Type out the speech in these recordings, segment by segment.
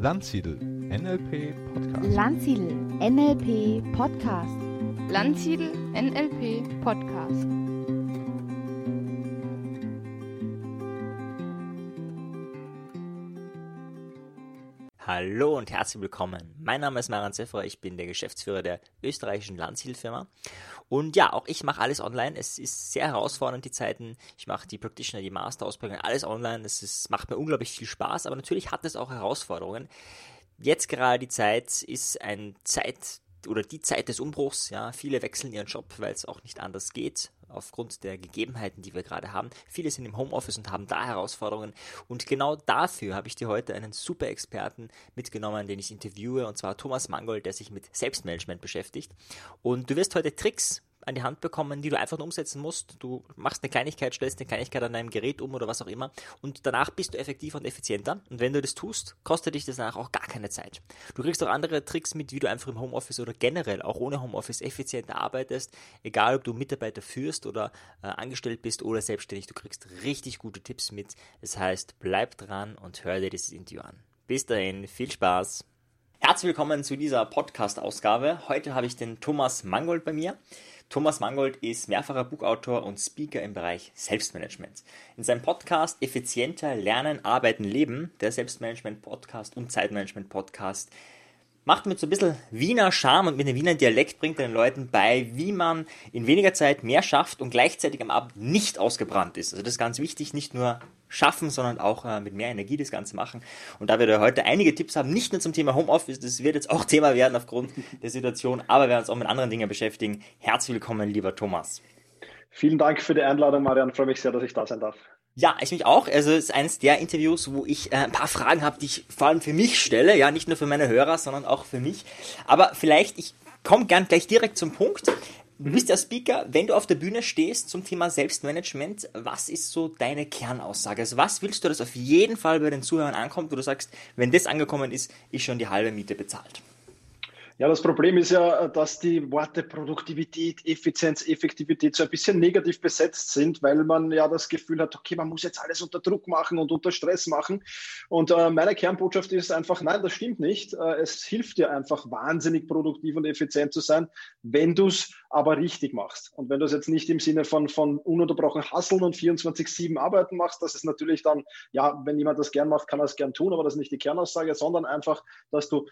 Landsiedel NLP Podcast. Landsiedel NLP Podcast. Landsiedel NLP Podcast. Hallo und herzlich willkommen. Mein Name ist Maran Zeffer, ich bin der Geschäftsführer der österreichischen Landshilfirma. Und ja, auch ich mache alles online. Es ist sehr herausfordernd, die Zeiten. Ich mache die Practitioner, die Masterausbildung, alles online. Es ist, macht mir unglaublich viel Spaß, aber natürlich hat es auch Herausforderungen. Jetzt gerade die Zeit ist ein Zeit oder die Zeit des Umbruchs. Ja, viele wechseln ihren Job, weil es auch nicht anders geht aufgrund der Gegebenheiten, die wir gerade haben. Viele sind im Homeoffice und haben da Herausforderungen. Und genau dafür habe ich dir heute einen super Experten mitgenommen, den ich interviewe, und zwar Thomas Mangold, der sich mit Selbstmanagement beschäftigt. Und du wirst heute Tricks an die Hand bekommen, die du einfach nur umsetzen musst. Du machst eine Kleinigkeit, stellst eine Kleinigkeit an deinem Gerät um oder was auch immer und danach bist du effektiver und effizienter. Und wenn du das tust, kostet dich das danach auch gar keine Zeit. Du kriegst auch andere Tricks mit, wie du einfach im Homeoffice oder generell auch ohne Homeoffice effizienter arbeitest, egal ob du Mitarbeiter führst oder äh, angestellt bist oder selbstständig. Du kriegst richtig gute Tipps mit. Das heißt, bleib dran und hör dir dieses Interview an. Bis dahin, viel Spaß. Herzlich willkommen zu dieser Podcast-Ausgabe. Heute habe ich den Thomas Mangold bei mir. Thomas Mangold ist mehrfacher Buchautor und Speaker im Bereich Selbstmanagement. In seinem Podcast Effizienter Lernen, Arbeiten, Leben, der Selbstmanagement-Podcast und Zeitmanagement-Podcast, macht mit so ein bisschen Wiener Charme und mit dem Wiener Dialekt bringt er den Leuten bei, wie man in weniger Zeit mehr schafft und gleichzeitig am Abend nicht ausgebrannt ist. Also das ist ganz wichtig, nicht nur schaffen, sondern auch äh, mit mehr Energie das Ganze machen. Und da wir heute einige Tipps haben, nicht nur zum Thema Homeoffice, das wird jetzt auch Thema werden aufgrund der Situation, aber wir werden uns auch mit anderen Dingen beschäftigen. Herzlich willkommen, lieber Thomas. Vielen Dank für die Einladung, Marian. Ich freue mich sehr, dass ich da sein darf. Ja, ich mich auch. Also es ist eines der Interviews, wo ich äh, ein paar Fragen habe, die ich vor allem für mich stelle. Ja, nicht nur für meine Hörer, sondern auch für mich. Aber vielleicht, ich komme gern gleich direkt zum Punkt. Du bist der Speaker, wenn du auf der Bühne stehst zum Thema Selbstmanagement, was ist so deine Kernaussage? Also was willst du, dass auf jeden Fall bei den Zuhörern ankommt, wo du sagst, wenn das angekommen ist, ist schon die halbe Miete bezahlt? Ja, das Problem ist ja, dass die Worte Produktivität, Effizienz, Effektivität so ein bisschen negativ besetzt sind, weil man ja das Gefühl hat, okay, man muss jetzt alles unter Druck machen und unter Stress machen. Und äh, meine Kernbotschaft ist einfach, nein, das stimmt nicht. Äh, es hilft dir einfach wahnsinnig produktiv und effizient zu sein, wenn du es aber richtig machst. Und wenn du es jetzt nicht im Sinne von, von ununterbrochen Hasseln und 24-7 Arbeiten machst, das ist natürlich dann, ja, wenn jemand das gern macht, kann er es gern tun, aber das ist nicht die Kernaussage, sondern einfach, dass du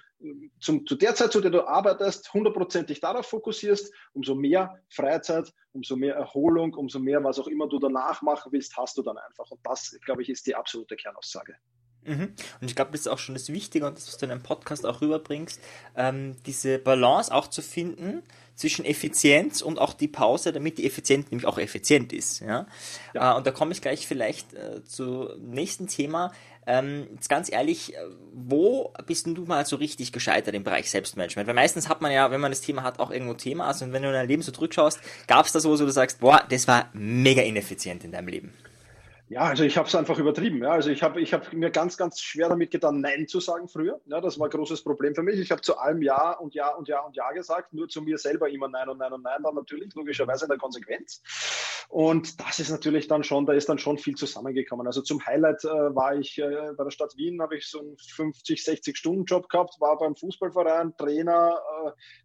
zum, zu der Zeit, zu der du arbeitest, hundertprozentig darauf fokussierst, umso mehr Freizeit, umso mehr Erholung, umso mehr, was auch immer du danach machen willst, hast du dann einfach. Und das, glaube ich, ist die absolute Kernaussage. Mhm. Und ich glaube, das ist auch schon das Wichtige und das, was du in einem Podcast auch rüberbringst, ähm, diese Balance auch zu finden zwischen Effizienz und auch die Pause, damit die Effizienz nämlich auch effizient ist. Ja? ja. Äh, und da komme ich gleich vielleicht äh, zum nächsten Thema. Ähm, jetzt ganz ehrlich, äh, wo bist denn du mal so richtig gescheitert im Bereich Selbstmanagement? Weil meistens hat man ja, wenn man das Thema hat, auch irgendwo Themas. Und wenn du in dein Leben so zurückschaust, gab es da so, wo du sagst, boah, das war mega ineffizient in deinem Leben? Ja, also ich habe es einfach übertrieben. Ja. Also ich habe ich hab mir ganz, ganz schwer damit getan, Nein zu sagen früher. Ja, das war ein großes Problem für mich. Ich habe zu allem Ja und Ja und Ja und Ja gesagt, nur zu mir selber immer Nein und Nein und Nein, dann natürlich logischerweise in der Konsequenz. Und das ist natürlich dann schon, da ist dann schon viel zusammengekommen. Also zum Highlight äh, war ich äh, bei der Stadt Wien, habe ich so einen 50, 60 Stunden Job gehabt, war beim Fußballverein, Trainer,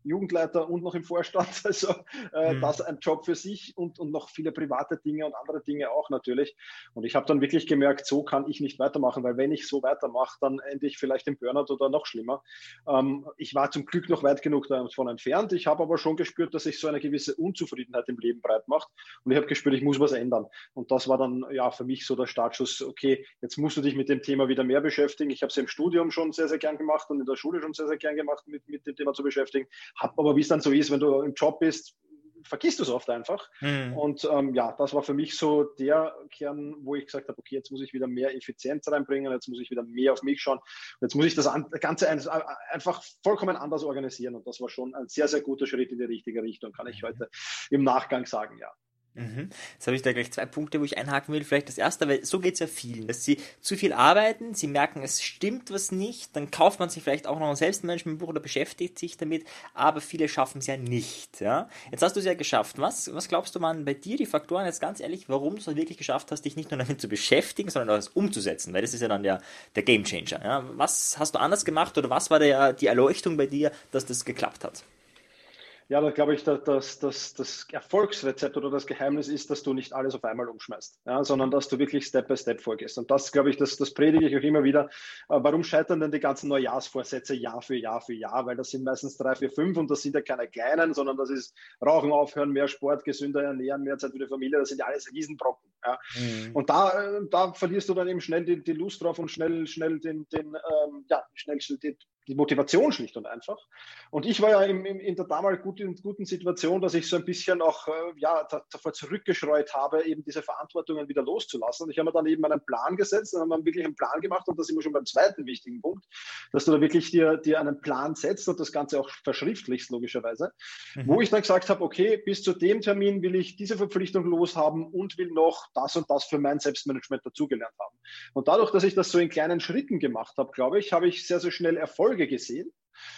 Jugendleiter und noch im Vorstand. Also äh, mhm. das ein Job für sich und, und noch viele private Dinge und andere Dinge auch natürlich. Und ich habe dann wirklich gemerkt, so kann ich nicht weitermachen, weil wenn ich so weitermache, dann ende ich vielleicht im Burnout oder noch schlimmer. Ähm, ich war zum Glück noch weit genug davon entfernt. Ich habe aber schon gespürt, dass sich so eine gewisse Unzufriedenheit im Leben breit macht. Und ich habe gespürt, ich muss was ändern. Und das war dann ja für mich so der Startschuss, okay, jetzt musst du dich mit dem Thema wieder mehr beschäftigen. Ich habe es im Studium schon sehr, sehr gern gemacht und in der Schule schon sehr, sehr gern gemacht, mit, mit dem Thema zu beschäftigen. Hab aber, wie es dann so ist, wenn du im Job bist, vergisst du es oft einfach. Mhm. Und ähm, ja, das war für mich so der Kern, wo ich gesagt habe, okay, jetzt muss ich wieder mehr Effizienz reinbringen, jetzt muss ich wieder mehr auf mich schauen, jetzt muss ich das Ganze einfach vollkommen anders organisieren. Und das war schon ein sehr, sehr guter Schritt in die richtige Richtung, kann ich mhm. heute im Nachgang sagen, ja. Mhm. Jetzt habe ich da gleich zwei Punkte, wo ich einhaken will. Vielleicht das erste, weil so geht es ja vielen, dass sie zu viel arbeiten, sie merken, es stimmt was nicht, dann kauft man sich vielleicht auch noch ein Selbstmanagementbuch oder beschäftigt sich damit, aber viele schaffen es ja nicht. Ja? Jetzt hast du es ja geschafft. Was, was glaubst du, waren bei dir die Faktoren, jetzt ganz ehrlich, warum du es wirklich geschafft hast, dich nicht nur damit zu beschäftigen, sondern auch das umzusetzen? Weil das ist ja dann der, der Game Changer. Ja? Was hast du anders gemacht oder was war der, die Erleuchtung bei dir, dass das geklappt hat? Ja, da glaube ich, dass, dass, dass das Erfolgsrezept oder das Geheimnis ist, dass du nicht alles auf einmal umschmeißt, ja, sondern dass du wirklich Step by Step vorgehst. Und das, glaube ich, das, das predige ich auch immer wieder. Äh, warum scheitern denn die ganzen Neujahrsvorsätze Jahr für Jahr für Jahr? Weil das sind meistens drei, vier, fünf und das sind ja keine kleinen, sondern das ist Rauchen aufhören, mehr Sport, gesünder ernähren, mehr Zeit für die Familie. Das sind ja alles Riesenbrocken. Ja. Mhm. Und da, äh, da verlierst du dann eben schnell die, die Lust drauf und schnell, schnell den, den ähm, ja, schnell die, die Motivation schlicht und einfach. Und ich war ja im, im, in der damals guten, guten Situation, dass ich so ein bisschen auch äh, ja, davor zurückgeschreut habe, eben diese Verantwortungen wieder loszulassen. Und ich habe mir dann eben einen Plan gesetzt, dann haben wir wirklich einen Plan gemacht und da sind wir schon beim zweiten wichtigen Punkt, dass du da wirklich dir, dir einen Plan setzt und das Ganze auch verschriftlichst, logischerweise, mhm. wo ich dann gesagt habe, okay, bis zu dem Termin will ich diese Verpflichtung loshaben und will noch das und das für mein Selbstmanagement dazugelernt haben. Und dadurch, dass ich das so in kleinen Schritten gemacht habe, glaube ich, habe ich sehr, sehr schnell Erfolge Erfolge gesehen.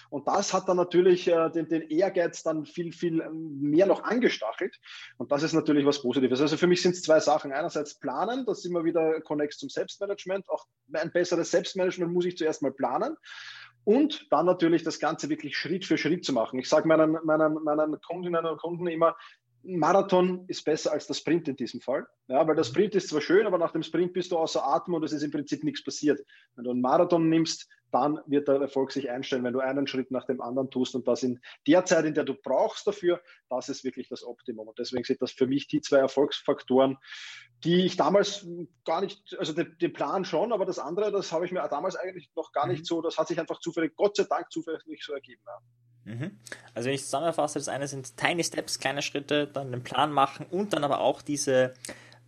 Und das hat dann natürlich äh, den, den, Ehrgeiz dann viel, viel ähm, mehr noch angestachelt. Und das ist natürlich was Positives. Also für mich sind es zwei Sachen. Einerseits planen, das immer wieder Connect zum Selbstmanagement. Auch ein besseres Selbstmanagement muss ich zuerst mal planen. Und dann natürlich das Ganze wirklich Schritt für Schritt zu machen. Ich sage meinen, meinen, meinen Kundinnen und Kunden immer, Marathon ist besser als der Sprint in diesem Fall. Ja, weil der Sprint ist zwar schön, aber nach dem Sprint bist du außer Atem und es ist im Prinzip nichts passiert. Wenn du einen Marathon nimmst, dann wird der Erfolg sich einstellen, wenn du einen Schritt nach dem anderen tust und das in der Zeit, in der du brauchst dafür, das ist wirklich das Optimum. Und deswegen sind das für mich die zwei Erfolgsfaktoren, die ich damals gar nicht, also den, den Plan schon, aber das andere, das habe ich mir damals eigentlich noch gar nicht mhm. so, das hat sich einfach zufällig, Gott sei Dank zufällig so ergeben. Ja. Mhm. Also wenn ich zusammenfasse, das eine sind Tiny Steps, kleine Schritte, dann den Plan machen und dann aber auch diese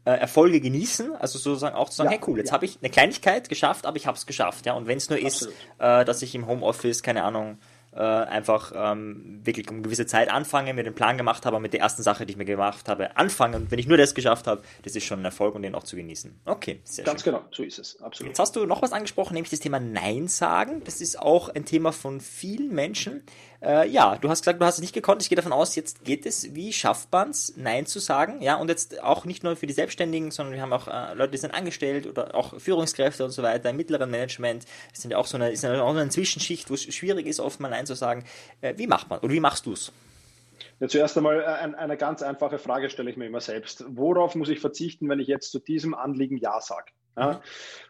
äh, Erfolge genießen, also sozusagen auch zu sagen, ja, hey cool, jetzt ja. habe ich eine Kleinigkeit geschafft, aber ich habe es geschafft, ja. Und wenn es nur Absolut. ist, äh, dass ich im Homeoffice, keine Ahnung, äh, einfach ähm, wirklich um eine gewisse Zeit anfange, mir den Plan gemacht habe, mit der ersten Sache, die ich mir gemacht habe, anfange. Und wenn ich nur das geschafft habe, das ist schon ein Erfolg und den auch zu genießen. Okay, sehr Ganz schön. genau, so ist es. Absolut. Jetzt hast du noch was angesprochen, nämlich das Thema Nein sagen. Das ist auch ein Thema von vielen Menschen. Äh, ja, du hast gesagt, du hast es nicht gekonnt. Ich gehe davon aus, jetzt geht es. Wie schafft man es, Nein zu sagen? Ja, und jetzt auch nicht nur für die Selbstständigen, sondern wir haben auch äh, Leute, die sind angestellt oder auch Führungskräfte und so weiter im mittleren Management. Das sind ja auch so eine, ist ja auch eine Zwischenschicht, wo es schwierig ist, oft mal Nein zu sagen. Äh, wie macht man oder wie machst du es? Ja, zuerst einmal äh, ein, eine ganz einfache Frage stelle ich mir immer selbst. Worauf muss ich verzichten, wenn ich jetzt zu diesem Anliegen Ja sage? Ja,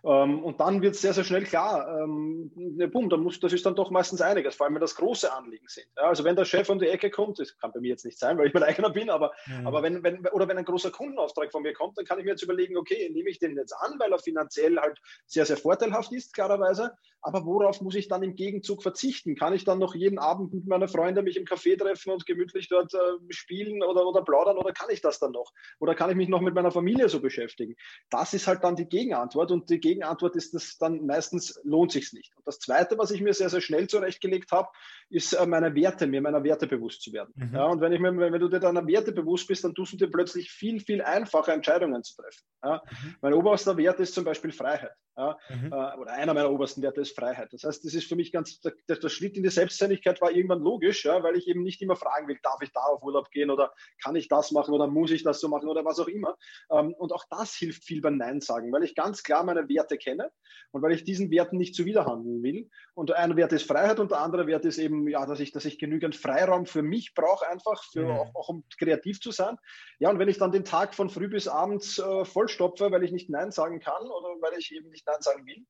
ähm, und dann wird es sehr, sehr schnell klar, ähm, ne, boom, dann muss, das ist dann doch meistens einiges, vor allem wenn das große Anliegen sind. Ja, also wenn der Chef um die Ecke kommt, das kann bei mir jetzt nicht sein, weil ich mein eigener bin, aber, mhm. aber wenn, wenn, oder wenn ein großer Kundenauftrag von mir kommt, dann kann ich mir jetzt überlegen, okay, nehme ich den jetzt an, weil er finanziell halt sehr, sehr vorteilhaft ist, klarerweise, aber worauf muss ich dann im Gegenzug verzichten? Kann ich dann noch jeden Abend mit meiner Freundin mich im Café treffen und gemütlich dort äh, spielen oder, oder plaudern oder kann ich das dann noch? Oder kann ich mich noch mit meiner Familie so beschäftigen? Das ist halt dann die Gegenantwort und die Gegenantwort ist, dass dann meistens lohnt sich nicht. Und das Zweite, was ich mir sehr, sehr schnell zurechtgelegt habe, ist äh, meine Werte, mir meiner Werte bewusst zu werden. Mhm. Ja, und wenn, ich mir, wenn du dir deiner Werte bewusst bist, dann tust du dir plötzlich viel, viel einfacher Entscheidungen zu treffen. Ja? Mhm. Mein oberster Wert ist zum Beispiel Freiheit. Ja? Mhm. Äh, oder einer meiner obersten Werte ist Freiheit. Das heißt, das ist für mich ganz, der, der Schritt in die Selbstständigkeit war irgendwann logisch, ja, weil ich eben nicht immer fragen will, darf ich da auf Urlaub gehen oder kann ich das machen oder muss ich das so machen oder was auch immer. Ähm, und auch das hilft viel beim Nein sagen, weil ich ganz klar meine Werte kenne und weil ich diesen Werten nicht zuwiderhandeln will. Und ein Wert ist Freiheit und der andere Wert ist eben, ja, dass ich, dass ich genügend Freiraum für mich brauche, einfach, für, mhm. auch, auch, um kreativ zu sein. Ja, und wenn ich dann den Tag von früh bis abends äh, vollstopfe, weil ich nicht Nein sagen kann oder weil ich eben nicht Nein sagen will,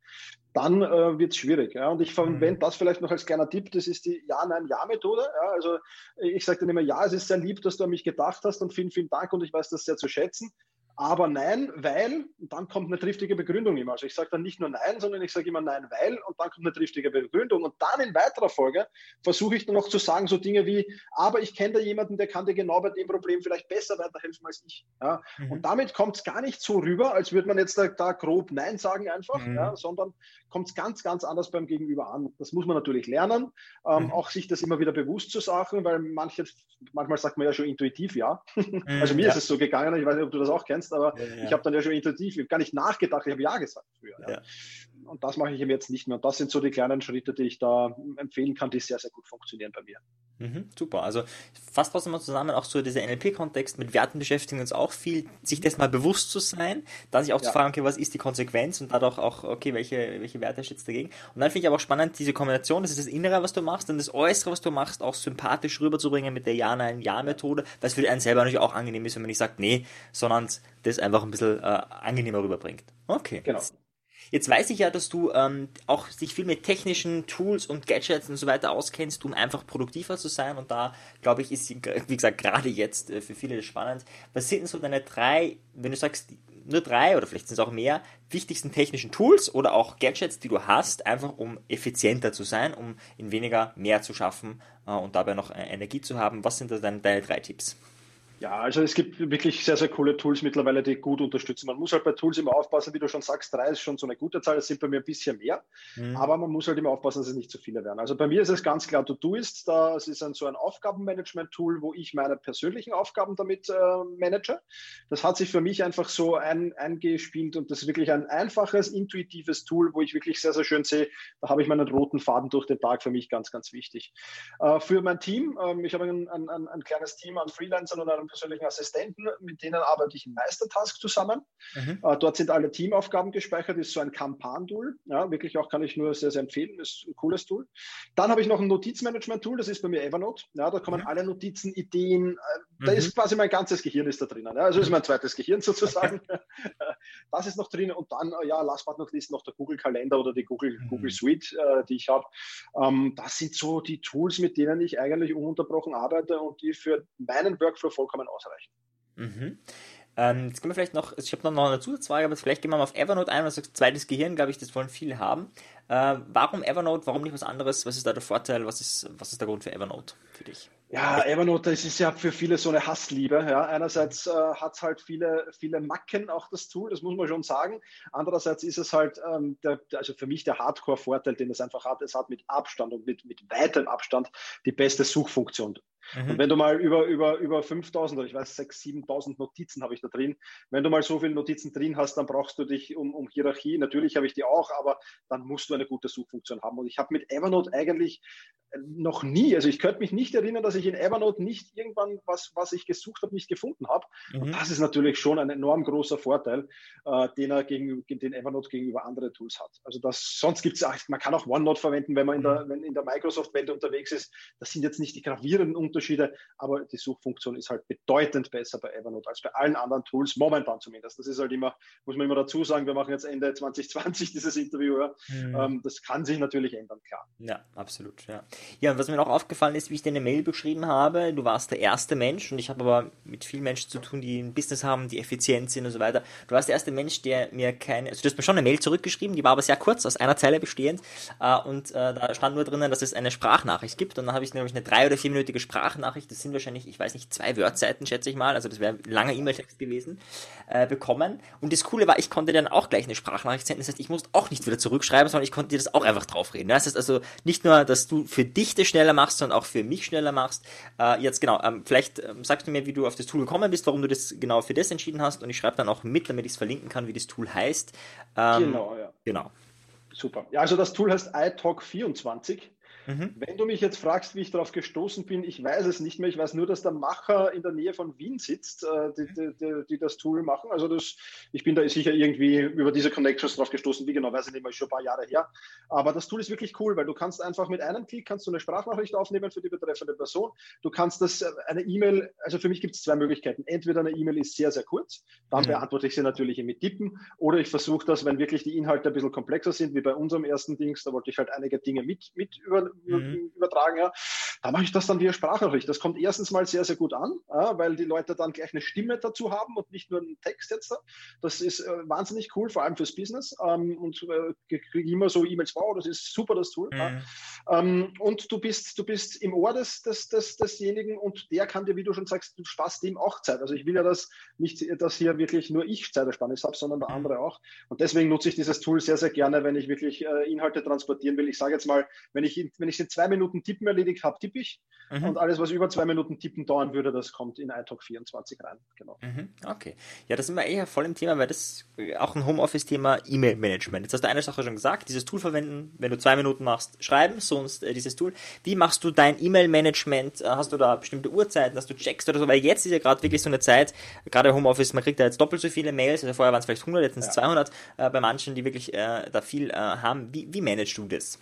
dann äh, wird es schwierig. Ja? Und ich verwende mhm. das vielleicht noch als kleiner Tipp, das ist die Ja-Nein-Ja-Methode. Ja? Also ich sage dann immer, ja, es ist sehr lieb, dass du an mich gedacht hast und vielen, vielen Dank und ich weiß das sehr zu schätzen. Aber nein, weil, und dann kommt eine triftige Begründung immer. Also ich sage dann nicht nur nein, sondern ich sage immer nein, weil, und dann kommt eine triftige Begründung. Und dann in weiterer Folge versuche ich dann noch zu sagen, so Dinge wie, aber ich kenne da jemanden, der kann dir genau bei dem Problem vielleicht besser weiterhelfen als ich. Ja? Mhm. Und damit kommt es gar nicht so rüber, als würde man jetzt da, da grob Nein sagen einfach, mhm. ja? sondern kommt es ganz, ganz anders beim Gegenüber an. Das muss man natürlich lernen, ähm, mhm. auch sich das immer wieder bewusst zu sagen, weil manche, manchmal sagt man ja schon intuitiv ja. also mir ja. ist es so gegangen, ich weiß nicht, ob du das auch kennst, aber ja, ja. ich habe dann ja schon intuitiv, ich habe gar nicht nachgedacht, ich habe ja gesagt früher. Ja. Und das mache ich eben jetzt nicht mehr. Und das sind so die kleinen Schritte, die ich da empfehlen kann, die sehr, sehr gut funktionieren bei mir. Mhm, super. Also fasst trotzdem mal zusammen, auch so dieser NLP-Kontext mit Werten beschäftigen uns auch viel, sich das mal bewusst zu sein, dann sich auch ja. zu fragen, okay, was ist die Konsequenz und dadurch auch, okay, welche, welche Werte steht dagegen. Und dann finde ich aber auch spannend, diese Kombination, das ist das Innere, was du machst, und das Äußere, was du machst, auch sympathisch rüberzubringen mit der Ja-Nein-Ja-Methode, was für einen selber natürlich auch angenehm ist, wenn man nicht sagt, nee, sondern das einfach ein bisschen äh, angenehmer rüberbringt. Okay. Genau. Jetzt weiß ich ja, dass du ähm, auch sich viel mit technischen Tools und Gadgets und so weiter auskennst, um einfach produktiver zu sein. Und da, glaube ich, ist, wie gesagt, gerade jetzt äh, für viele spannend. Was sind denn so deine drei, wenn du sagst, nur drei oder vielleicht sind es auch mehr, wichtigsten technischen Tools oder auch Gadgets, die du hast, einfach um effizienter zu sein, um in weniger mehr zu schaffen äh, und dabei noch äh, Energie zu haben? Was sind da deine, deine drei Tipps? Ja, also es gibt wirklich sehr, sehr coole Tools mittlerweile, die gut unterstützen. Man muss halt bei Tools immer aufpassen, wie du schon sagst, drei ist schon so eine gute Zahl, das sind bei mir ein bisschen mehr, mhm. aber man muss halt immer aufpassen, dass es nicht zu viele werden. Also bei mir ist es ganz klar Todoist, das ist ein, so ein Aufgabenmanagement-Tool, wo ich meine persönlichen Aufgaben damit äh, manage. Das hat sich für mich einfach so ein, eingespielt und das ist wirklich ein einfaches, intuitives Tool, wo ich wirklich sehr, sehr schön sehe, da habe ich meinen roten Faden durch den Tag, für mich ganz, ganz wichtig. Äh, für mein Team, äh, ich habe ein, ein, ein, kleines Team an Freelancern und einem meinen persönlichen Assistenten, mit denen arbeite ich in Meistertask zusammen. Mhm. Äh, dort sind alle Teamaufgaben gespeichert, ist so ein Kampan-Tool. Ja, wirklich auch kann ich nur sehr, sehr empfehlen, ist ein cooles Tool. Dann habe ich noch ein Notizmanagement-Tool, das ist bei mir Evernote. Ja, da kommen mhm. alle Notizen, Ideen, äh, da mhm. ist quasi mein ganzes Gehirn ist da drinnen. Ja, also ist mein zweites Gehirn sozusagen. das ist noch drin und dann, äh, ja, last but not least noch der Google-Kalender oder die Google, mhm. Google Suite, äh, die ich habe. Ähm, das sind so die Tools, mit denen ich eigentlich ununterbrochen arbeite und die für meinen Workflow vollkommen vollkommen ausreichen. Mhm. Ähm, jetzt können wir vielleicht noch, ich habe noch eine Zusatzfrage, aber vielleicht gehen wir mal auf Evernote ein, also zweites Gehirn, glaube ich, das wollen viele haben. Äh, warum Evernote, warum nicht was anderes? Was ist da der Vorteil? Was ist, was ist der Grund für Evernote für dich? Ja, Evernote, das ist ja für viele so eine Hassliebe. Ja. Einerseits äh, hat es halt viele, viele Macken, auch das Tool, das muss man schon sagen. Andererseits ist es halt, ähm, der, also für mich der Hardcore-Vorteil, den es einfach hat, es hat mit Abstand und mit, mit weitem Abstand die beste Suchfunktion. Mhm. Und wenn du mal über, über, über 5000 oder ich weiß 6.000, 7.000 Notizen habe ich da drin, wenn du mal so viele Notizen drin hast, dann brauchst du dich um, um Hierarchie, natürlich habe ich die auch, aber dann musst du eine gute Suchfunktion haben. Und ich habe mit Evernote eigentlich noch nie, also ich könnte mich nicht erinnern, dass ich in Evernote nicht irgendwann was, was ich gesucht habe, nicht gefunden habe. Mhm. Und das ist natürlich schon ein enorm großer Vorteil, äh, den er gegen, den Evernote gegenüber anderen Tools hat. Also das, sonst gibt es, man kann auch OneNote verwenden, wenn man in der, mhm. wenn in der Microsoft-Welt unterwegs ist. Das sind jetzt nicht die gravierenden Unterschiede, aber die Suchfunktion ist halt bedeutend besser bei Evernote als bei allen anderen Tools, momentan zumindest. Das ist halt immer, muss man immer dazu sagen, wir machen jetzt Ende 2020 dieses Interview. Ja. Mhm. Ähm, das kann sich natürlich ändern, klar. Ja, absolut. Ja. Ja, und was mir noch aufgefallen ist, wie ich dir eine Mail beschrieben habe, du warst der erste Mensch und ich habe aber mit vielen Menschen zu tun, die ein Business haben, die effizient sind und so weiter. Du warst der erste Mensch, der mir keine, also du hast mir schon eine Mail zurückgeschrieben, die war aber sehr kurz, aus einer Zeile bestehend äh, und äh, da stand nur drinnen, dass es eine Sprachnachricht gibt und dann habe ich nämlich eine drei- oder vierminütige Sprachnachricht, das sind wahrscheinlich, ich weiß nicht, zwei Wordseiten, schätze ich mal, also das wäre ein langer E-Mail-Text gewesen, äh, bekommen und das Coole war, ich konnte dann auch gleich eine Sprachnachricht senden, das heißt, ich musste auch nicht wieder zurückschreiben, sondern ich konnte dir das auch einfach draufreden. Das heißt also nicht nur, dass du für dich das schneller machst, sondern auch für mich schneller machst. Äh, jetzt genau, ähm, vielleicht ähm, sagst du mir, wie du auf das Tool gekommen bist, warum du das genau für das entschieden hast und ich schreibe dann auch mit, damit ich es verlinken kann, wie das Tool heißt. Ähm, genau, ja. Genau. Super. Ja, also das Tool heißt iTalk24. Mhm. Wenn du mich jetzt fragst, wie ich darauf gestoßen bin, ich weiß es nicht mehr. Ich weiß nur, dass der Macher in der Nähe von Wien sitzt, äh, die, die, die, die, das Tool machen. Also das, ich bin da sicher irgendwie über diese Connections drauf gestoßen. Wie genau, weiß ich nicht mehr, ist schon ein paar Jahre her. Aber das Tool ist wirklich cool, weil du kannst einfach mit einem Klick kannst du eine Sprachnachricht aufnehmen für die betreffende Person. Du kannst das, äh, eine E-Mail, also für mich gibt es zwei Möglichkeiten. Entweder eine E-Mail ist sehr, sehr kurz, dann mhm. beantworte ich sie natürlich mit Tippen, oder ich versuche das, wenn wirklich die Inhalte ein bisschen komplexer sind, wie bei unserem ersten Dings, da wollte ich halt einige Dinge mit, mit über, mhm. übertragen, ja, da mache ich das dann via Sprachnachricht. Das kommt erstens mal sehr, sehr gut an, ja, weil die Leute dann gleich eine Stimme dazu haben und nicht nur einen Text jetzt. Da. Das ist äh, wahnsinnig cool, vor allem fürs Business. Ähm, und äh, kriege immer so E-Mails, wow, das ist super, das Tool. Mhm. Ja. Ähm, und du bist, du bist im Ohr des, des, des, desjenigen und der kann dir, wie du schon sagst, du sparst dem auch Zeit. Also ich will ja das nicht, dass hier wirklich nur ich Zeitersparnis habe, sondern der mhm. andere auch. Und deswegen nutze ich dieses Tool sehr, sehr gerne, wenn ich wirklich äh, Inhalte transportieren will. Ich sage jetzt mal, wenn ich, wenn ich in zwei Minuten Tippen erledigt habe, tippe ich. Mhm. Und alles, was über zwei Minuten Tippen dauern würde, das kommt in iTalk 24 rein. Genau. Mhm. Okay. Ja, das sind wir eher voll im Thema, weil das auch ein Homeoffice-Thema E-Mail-Management. Jetzt hast du eine Sache schon gesagt, dieses Tool verwenden, wenn du zwei Minuten machst, schreiben, sonst äh, dieses Tool. Wie machst du dein E-Mail-Management? Äh, hast du da bestimmte Uhrzeiten, dass du checkst oder so? Weil jetzt ist ja gerade wirklich so eine Zeit, gerade Homeoffice, man kriegt da jetzt doppelt so viele Mails, also vorher waren es vielleicht 100, jetzt sind es ja. 200 äh, bei manchen, die wirklich äh, da viel äh, haben. Wie, wie managst du das?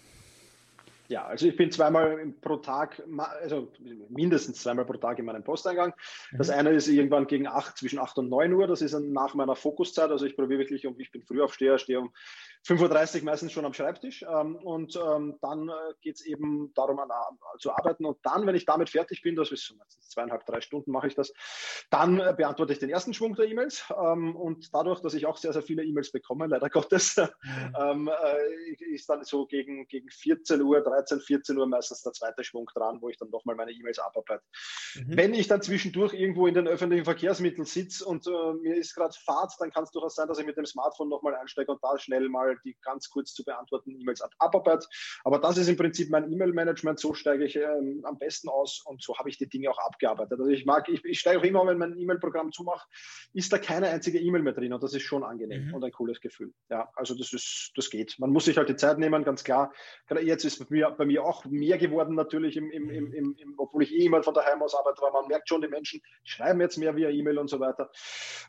Ja, also ich bin zweimal pro Tag, also mindestens zweimal pro Tag in meinem Posteingang. Das mhm. eine ist irgendwann gegen acht, zwischen 8 und 9 Uhr. Das ist nach meiner Fokuszeit. Also ich probiere wirklich, ich bin Frühaufsteher, stehe um 5.30 Uhr meistens schon am Schreibtisch ähm, und ähm, dann äh, geht es eben darum, an, an, zu arbeiten und dann, wenn ich damit fertig bin, das ist so meistens zweieinhalb, drei Stunden mache ich das, dann äh, beantworte ich den ersten Schwung der E-Mails ähm, und dadurch, dass ich auch sehr, sehr viele E-Mails bekomme, leider Gottes, mhm. Äh, ist dann so gegen, gegen 14 Uhr, 13, 14 Uhr meistens der zweite Schwung dran, wo ich dann nochmal meine E-Mails abarbeite. Mhm. Wenn ich dann zwischendurch irgendwo in den öffentlichen Verkehrsmitteln sitze und äh, mir ist gerade Fahrt, dann kann es durchaus sein, dass ich mit dem Smartphone nochmal einsteige und da schnell mal die ganz kurz zu beantworten E-Mails abarbeite. Aber das ist im Prinzip mein E-Mail-Management. So steige ich ähm, am besten aus und so habe ich die Dinge auch abgearbeitet. Also ich mag, ich, ich steige auch immer, wenn mein E-Mail-Programm zumache, ist da keine einzige E-Mail mehr drin und das ist schon angenehm mhm. und ein cooles Gefühl. Ja, also das ist, das geht. Man muss sich halt die Zeit nehmen, ganz klar. Jetzt ist bei mir, bei mir auch mehr geworden natürlich, im, im, im, im, obwohl ich eh immer von daheim aus arbeite, weil man merkt schon, die Menschen schreiben jetzt mehr via E-Mail und so weiter.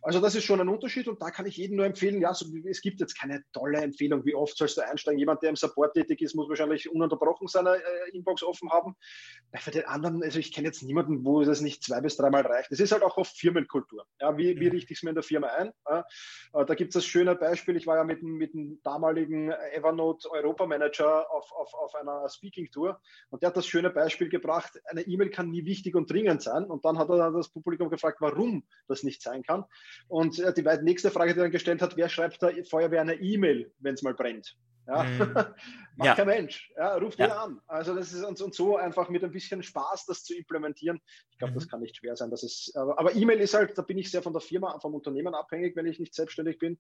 Also das ist schon ein Unterschied und da kann ich jedem nur empfehlen, ja, so, es gibt jetzt keine tolle Empfehlung, wie oft sollst du einsteigen? Jemand, der im Support tätig ist, muss wahrscheinlich ununterbrochen seine äh, Inbox offen haben. Bei den anderen, also ich kenne jetzt niemanden, wo das nicht zwei bis dreimal reicht. Das ist halt auch oft Firmenkultur. Ja, wie, wie richte ich es mir in der Firma ein? Ja, äh, da gibt es das schöne Beispiel. Ich war ja mit, mit dem damaligen Evernote Europa Manager auf, auf, auf einer Speaking Tour und der hat das schöne Beispiel gebracht. Eine E-Mail kann nie wichtig und dringend sein. Und dann hat er das Publikum gefragt, warum das nicht sein kann. Und äh, die nächste Frage, die er dann gestellt hat, wer schreibt da Feuerwehr eine E-Mail, wenn es mal brennt. Ja. Mhm. Macht ja. kein Mensch. Ja, ruft ja. ihn an. Also das ist und, und, so einfach mit ein bisschen Spaß das zu implementieren. Ich glaube, mhm. das kann nicht schwer sein. Dass es, aber, aber E-Mail ist halt, da bin ich sehr von der Firma, vom Unternehmen abhängig, wenn ich nicht selbstständig bin.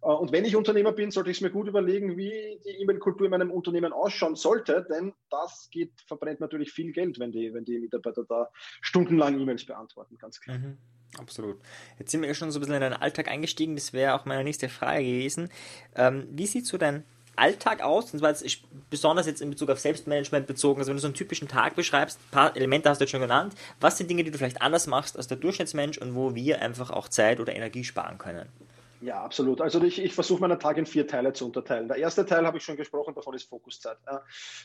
Äh, und wenn ich Unternehmer bin, sollte ich es mir gut überlegen, wie die E-Mail-Kultur in meinem Unternehmen ausschauen sollte, denn das geht, verbrennt natürlich viel Geld, wenn die, wenn die Mitarbeiter da stundenlang E-Mails beantworten, ganz klar. Mhm. Absolut. Jetzt sind wir ja schon so ein bisschen in deinen Alltag eingestiegen. Das wäre auch meine nächste Frage gewesen. Ähm, wie sieht so dein Alltag aus? Und zwar jetzt, besonders jetzt in Bezug auf Selbstmanagement bezogen. Also wenn du so einen typischen Tag beschreibst, ein paar Elemente hast du jetzt schon genannt. Was sind Dinge, die du vielleicht anders machst als der Durchschnittsmensch und wo wir einfach auch Zeit oder Energie sparen können? Ja, absolut. Also ich, ich versuche meinen Tag in vier Teile zu unterteilen. Der erste Teil habe ich schon gesprochen, davon ist Fokuszeit.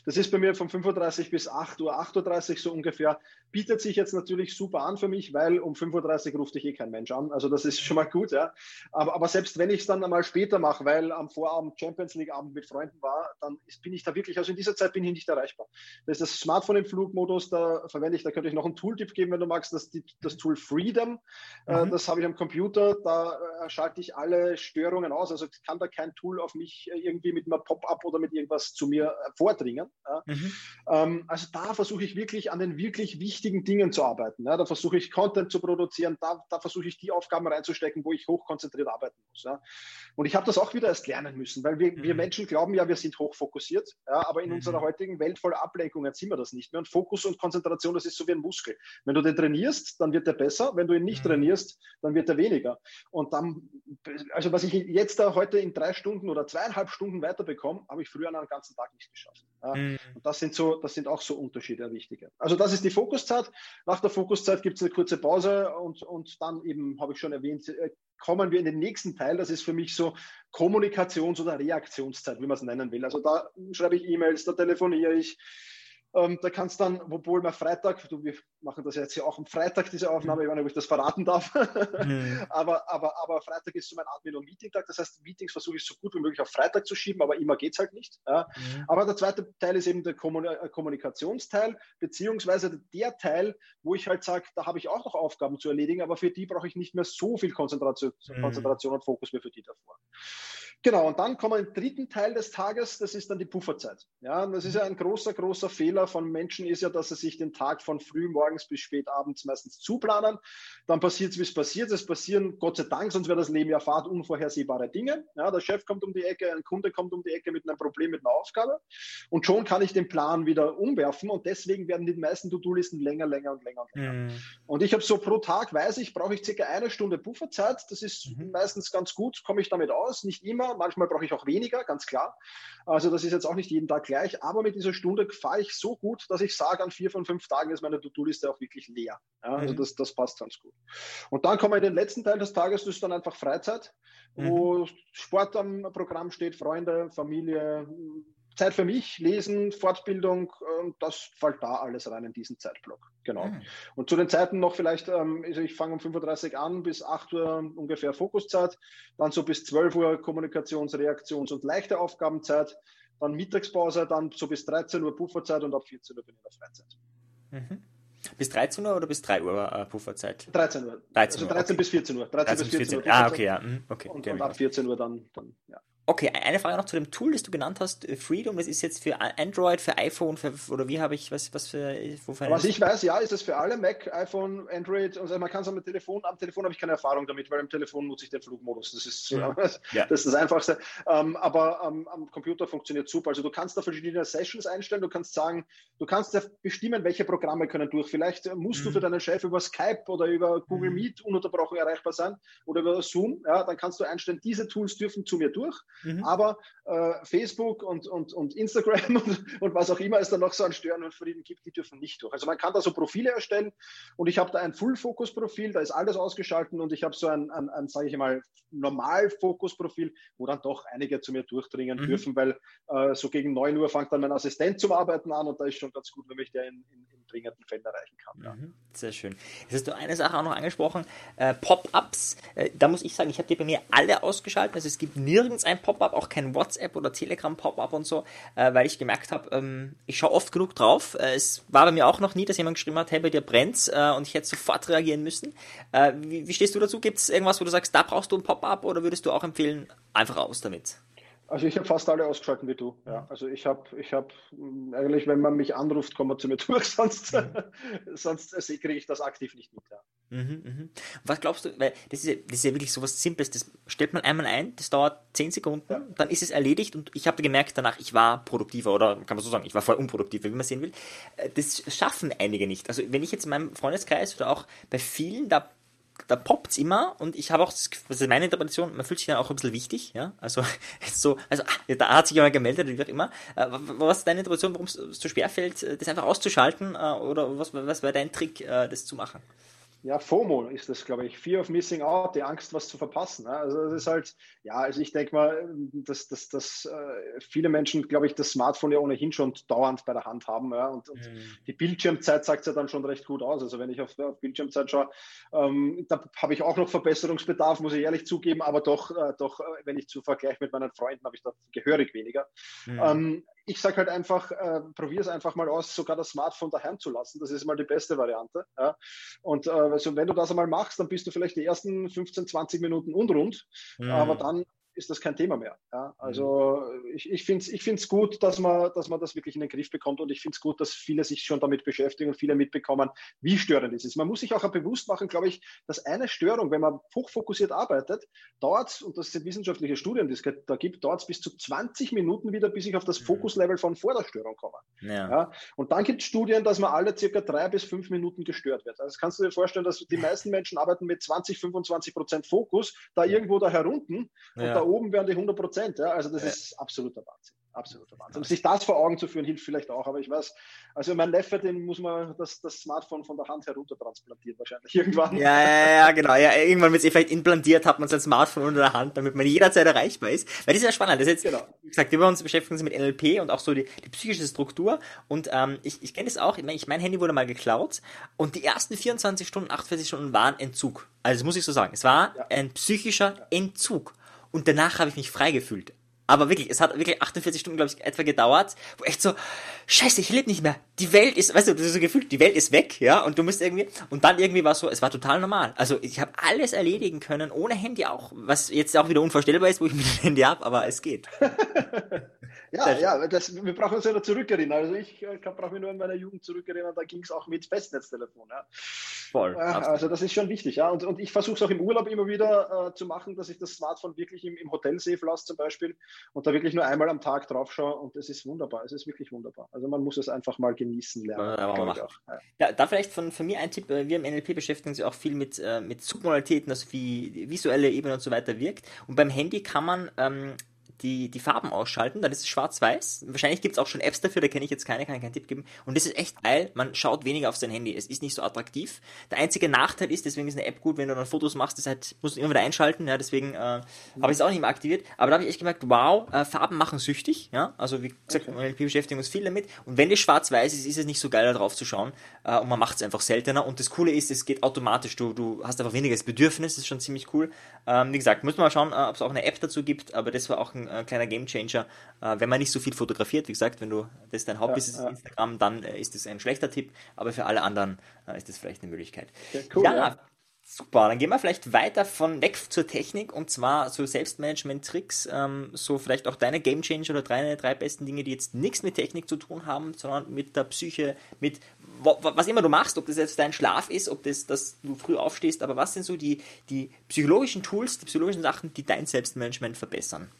Das ist bei mir von 5.30 Uhr bis 8 Uhr, 8.30 Uhr so ungefähr. Bietet sich jetzt natürlich super an für mich, weil um 5.30 Uhr ruft dich eh kein Mensch an. Also das ist schon mal gut. Ja. Aber, aber selbst wenn ich es dann einmal später mache, weil am Vorabend Champions League Abend mit Freunden war, dann bin ich da wirklich, also in dieser Zeit bin ich nicht erreichbar. Da ist das Smartphone im Flugmodus, da verwende ich, da könnte ich noch einen Tooltip geben, wenn du magst, das, das Tool Freedom. Äh, mhm. Das habe ich am Computer, da äh, schalte ich alle Störungen aus. Also kann da kein Tool auf mich äh, irgendwie mit einem Pop-up oder mit irgendwas zu mir äh, vordringen. Mhm. Ähm, also da versuche ich wirklich an den wirklich wichtigen Dingen zu arbeiten. Ja. Da versuche ich Content zu produzieren, da, da versuche ich die Aufgaben reinzustecken, wo ich hochkonzentriert arbeiten muss. Ja. Und ich habe das auch wieder erst lernen müssen, weil wir, mhm. wir Menschen glauben ja, wir sind hochfokussiert, ja, aber in mhm. unserer heutigen Welt voller Ablenkungen sind wir das nicht mehr. Und Fokus und Konzentration, das ist so wie ein Muskel. Wenn du den trainierst, dann wird der besser. Wenn du ihn nicht mhm. trainierst, dann wird er weniger. Und dann, also was ich jetzt da heute in drei Stunden oder zweieinhalb Stunden weiterbekomme, habe ich früher an einem ganzen Tag nicht geschafft. Mhm. Und das sind so, das sind auch so Unterschiede, wichtige. Also das ist die Fokuszeit. Nach der Fokuszeit gibt es eine kurze Pause und, und dann eben, habe ich schon erwähnt, äh, kommen wir in den nächsten Teil. Das ist für mich so Kommunikations- oder Reaktionszeit, wie man es nennen will. Also da schreibe ich E-Mails, da telefoniere ich, Ähm, da kannst dann, obwohl wir Freitag, du, wir machen das jetzt ja auch am Freitag, diese Aufnahme, ich weiß nicht, ob ich das verraten darf, mhm. aber, aber, aber Freitag ist so mein Admin- und Meeting-Tag. Das heißt, Meetings versuche ich so gut wie möglich auf Freitag zu schieben, aber immer geht es halt nicht. Ja. Mhm. Aber der zweite Teil ist eben der äh, Kommunikationsteil, beziehungsweise der Teil, wo ich halt sage, da habe ich auch noch Aufgaben zu erledigen, aber für die brauche ich nicht mehr so viel Konzentration, mhm. Konzentration und Fokus wie für die davor. Genau, und dann kommen wir im dritten Teil des Tages, das ist dann die Pufferzeit. Ja, das ist ja ein großer, großer Fehler von Menschen, ist ja, dass sie sich den Tag von früh morgens bis spät abends meistens zuplanen. Dann passiert es, wie es passiert. Es passieren, Gott sei Dank, sonst wäre das Leben ja fad, unvorhersehbare Dinge. Ja, der Chef kommt um die Ecke, ein Kunde kommt um die Ecke mit einem Problem, mit einer Aufgabe. Und schon kann ich den Plan wieder umwerfen. Und deswegen werden die meisten To-Do-Listen länger, länger und länger und länger. Mhm. Und ich habe so pro Tag, weiß ich, brauche ich circa eine Stunde Pufferzeit. Das ist mhm. meistens ganz gut, komme ich damit aus. Nicht immer manchmal brauche ich auch weniger, ganz klar. Also das ist jetzt auch nicht jeden Tag gleich, aber mit dieser Stunde fahre ich so gut, dass ich sage, an vier von fünf Tagen ist meine To-Do-Liste auch wirklich leer. Ja, also mhm. das, das passt ganz gut. Und dann kommen wir in den letzten Teil des Tages, das ist dann einfach Freizeit, mhm. wo Sport am Programm steht, Freunde, Familie, Zeit für mich, Lesen, Fortbildung, ähm, das fällt da alles rein in diesen Zeitblock. Genau. Mhm. Und zu den Zeiten noch vielleicht, ähm, also ich fange um 35 an, bis 8 Uhr ungefähr Fokuszeit, dann so bis 12 Uhr Kommunikations-, Reaktions- und leichte Aufgabenzeit, dann Mittagspause, dann so bis 13 Uhr Pufferzeit und ab 14 Uhr bin ich in der Freizeit. Mhm. Bis 13 Uhr oder bis 3 Uhr äh, Pufferzeit? 13 Uhr. 13 also 13 okay. bis 14 Uhr. 13, 13 bis 14, 14 Uhr. Ah, okay, ja. Mhm. okay. Und, und ab 14 Uhr dann, dann ja. Okay, eine Frage noch zu dem Tool, das du genannt hast, äh, Freedom. Das ist jetzt für Android, für iPhone, für, oder wie habe ich, was, was für, wofür Was ich weiß, ja, ist es für alle, Mac, iPhone, Android. Also man kann es am Telefon, am Telefon habe ich keine Erfahrung damit, weil am Telefon nutze ich den Flugmodus. Das ist, ja. das, ja. das, ist das Einfachste. Ähm, aber ähm, am Computer funktioniert super. Also du kannst da verschiedene Sessions einstellen. Du kannst sagen, du kannst bestimmen, welche Programme können durch. Vielleicht musst mhm. du für deinen Chef über Skype oder über Google mhm. Meet ununterbrochen erreichbar sein oder über Zoom. Ja, dann kannst du einstellen, diese Tools dürfen zu mir durch. Mhm. Aber äh, Facebook und, und, und Instagram und, und, was auch immer es da noch so an Stören und Frieden gibt, die dürfen nicht durch. Also man kann da so Profile erstellen und ich habe da ein Full-Focus-Profil, da ist alles ausgeschalten und ich habe so ein, ein, ein sage ich mal, Normal-Fokus-Profil, wo dann doch einige zu mir durchdringen mhm. dürfen, weil äh, so gegen 9 Uhr fängt dann mein Assistent zum Arbeiten an und da ist schon ganz gut, wenn mich der in, in, in dringenden Fällen erreichen kann. Ja. Mhm. Sehr schön. Jetzt hast du eine Sache auch noch angesprochen, äh, Pop-ups. Äh, da muss ich sagen, ich habe die bei mir alle ausgeschaltet. Also es gibt nirgends ein Pop-up, auch kein WhatsApp oder Telegram Pop-up und so, äh, weil ich gemerkt habe, ähm, ich schaue oft genug drauf. Äh, es war bei mir auch noch nie, dass jemand geschrieben hat, hey, bei dir brennt's äh, und ich hätte sofort reagieren müssen. Äh, wie, wie, stehst du dazu? Gibt es irgendwas, wo du sagst, da brauchst du ein Pop-up oder würdest du auch empfehlen, einfach raus damit? Also ich habe fast alle ausgeschalten wie du. Ja. Also ich habe, ich habe eigentlich, wenn man mich anruft, kommt man zu mir durch, sonst, mhm. sonst kriege ich das aktiv nicht mit. Ja. Mhm, mh. Was glaubst du, weil das ist, ja, das ist ja wirklich so was Simples, das stellt man einmal ein, das dauert 10 Sekunden, ja. dann ist es erledigt und ich habe gemerkt danach, ich war produktiver oder kann man so sagen, ich war voll unproduktiver, wie man sehen will. Äh, das schaffen einige nicht. Also wenn ich jetzt in meinem Freundeskreis oder auch bei vielen, da da poppt es immer und ich habe auch, das, das ist meine Interpretation, man fühlt sich dann auch ein bisschen wichtig, ja, also so, also ah, da hat sich jemand gemeldet, wie auch immer. Äh, was ist deine Interpretation, warum es so schwer fällt, das einfach auszuschalten äh, oder was, was wäre dein Trick, äh, das zu machen? Ja, FOMO ist das, glaube ich. Fear of Missing Out, die Angst, was zu verpassen. Ne? Also das ist halt, ja, also ich denke mal, dass, dass, dass äh, viele Menschen, glaube ich, das Smartphone ja ohnehin schon dauernd bei der Hand haben. Ja? Und, und mhm. die Bildschirmzeit sagt ja dann schon recht gut aus. Also wenn ich auf, auf Bildschirmzeit schaue, ähm, da habe ich auch noch Verbesserungsbedarf, muss ich ehrlich zugeben, aber doch, äh, doch äh, wenn ich zu vergleiche mit meinen Freunden, habe ich da gehörig weniger. Mhm. Ähm, ich sage halt einfach, äh, probier es einfach mal aus, sogar das Smartphone daheim zu lassen. Das ist mal die beste Variante. Ja? Und äh, also wenn du das einmal machst, dann bist du vielleicht die ersten 15, 20 Minuten unrund, mhm. aber dann ist das kein Thema mehr. Ja, also ich, ich finde es ich find's gut, dass man, dass man das wirklich in den Griff bekommt und ich finde es gut, dass viele sich schon damit beschäftigen und viele mitbekommen, wie störend es ist. Man muss sich auch bewusst machen, glaube ich, dass eine Störung, wenn man hochfokussiert arbeitet, dauert und das sind wissenschaftliche Studien, die es da gibt, dauert es bis zu 20 Minuten wieder, bis ich auf das mhm. Fokuslevel von vor der Störung komme. Ja. ja und dann gibt es Studien, dass man alle circa drei bis fünf Minuten gestört wird. Also kannst du dir vorstellen, dass die meisten Menschen arbeiten mit 20, 25 Prozent Fokus, da irgendwo da herunten und da oben wären die 100 Prozent. Ja? Also das ja. ist absoluter Wahnsinn. absoluter Wahnsinn. Sich das vor Augen zu führen, hilft vielleicht auch, aber ich weiß, also mein Neffe, den muss man das, das Smartphone von der Hand herunter transplantieren, wahrscheinlich irgendwann. Ja, ja, ja, genau. Ja, irgendwann wird es eh vielleicht implantiert, hat man sein Smartphone unter der Hand, damit man jederzeit erreichbar ist. Weil das ist ja spannend. Das ist jetzt, genau. wie gesagt, wir bei uns beschäftigen uns mit NLP und auch so die, die psychische Struktur. Und ähm, ich, ich kenne das auch, ich mein, mein Handy wurde mal geklaut und die ersten 24 Stunden, 48 Stunden waren Entzug. Also muss ich so sagen. Es war ja. ein psychischer Entzug. Und danach habe ich mich frei gefühlt. Aber wirklich, es hat wirklich 48 Stunden, glaube ich, etwa gedauert, wo echt so, scheiße, ich lebe nicht mehr. Die Welt ist, weißt du, das ist so gefühlt, die Welt ist weg, ja, und du musst irgendwie, und dann irgendwie war es so, es war total normal. Also ich habe alles erledigen können, ohne Handy auch, was jetzt auch wieder unvorstellbar ist, wo ich mit dem Handy habe, aber es geht. ja, ja, das, wir brauchen uns ja nur zurückerinnern. Also ich äh, brauche mich nur an meiner Jugend zurückerinnern, da ging es auch mit Festnetztelefon, ja. Voll. Also das ist schon wichtig, ja. Und, und ich versuche es auch im Urlaub immer wieder äh, zu machen, dass ich das Smartphone wirklich im, im Hotel safe lasse zum Beispiel und da wirklich nur einmal am Tag drauf schaue und es ist wunderbar. Es ist wirklich wunderbar. Also man muss es einfach mal genießen lernen. Ja, ja. ja, da vielleicht von, von mir ein Tipp, äh, wir im NLP beschäftigen uns auch viel mit, äh, mit Submodalitäten, also wie visuelle Ebene und so weiter wirkt. Und beim Handy kann man ähm, die, die Farben ausschalten, dann ist es schwarz-weiß. Wahrscheinlich gibt es auch schon Apps dafür, da kenne ich jetzt keine, kann ich keinen Tipp geben. Und das ist echt geil, man schaut weniger auf sein Handy. Es ist nicht so attraktiv. Der einzige Nachteil ist, deswegen ist eine App gut, wenn du dann Fotos machst, das halt, musst du immer wieder einschalten, ja, deswegen äh, habe ich es auch nicht mehr aktiviert. Aber da habe ich echt gemerkt, wow, äh, Farben machen süchtig, ja. Also wie gesagt, okay. wir beschäftigen uns viel damit. Und wenn es schwarz-weiß ist, ist es nicht so geil, da drauf zu schauen. Äh, und man macht es einfach seltener. Und das Coole ist, es geht automatisch. Du, du hast einfach weniger das Bedürfnis, das ist schon ziemlich cool. Ähm, wie gesagt, muss man mal schauen, äh, ob es auch eine App dazu gibt, aber das war auch ein äh, kleiner Gamechanger Changer. Äh, wenn man nicht so viel fotografiert, wie gesagt, wenn du das dein Hauptbusiness ja, ja. Instagram, dann äh, ist das ein schlechter Tipp, aber für alle anderen äh, ist das vielleicht eine Möglichkeit. Ja, cool, ja, Super, dann gehen wir vielleicht weiter von weg zur Technik und zwar so Selbstmanagement-Tricks, ähm, so vielleicht auch deine Game Changer oder deine drei besten Dinge, die jetzt nichts mit Technik zu tun haben, sondern mit der Psyche, mit was immer du machst, ob das jetzt dein Schlaf ist, ob das, dass du früh aufstehst, aber was sind so die, die psychologischen Tools, die psychologischen Sachen, die dein Selbstmanagement verbessern?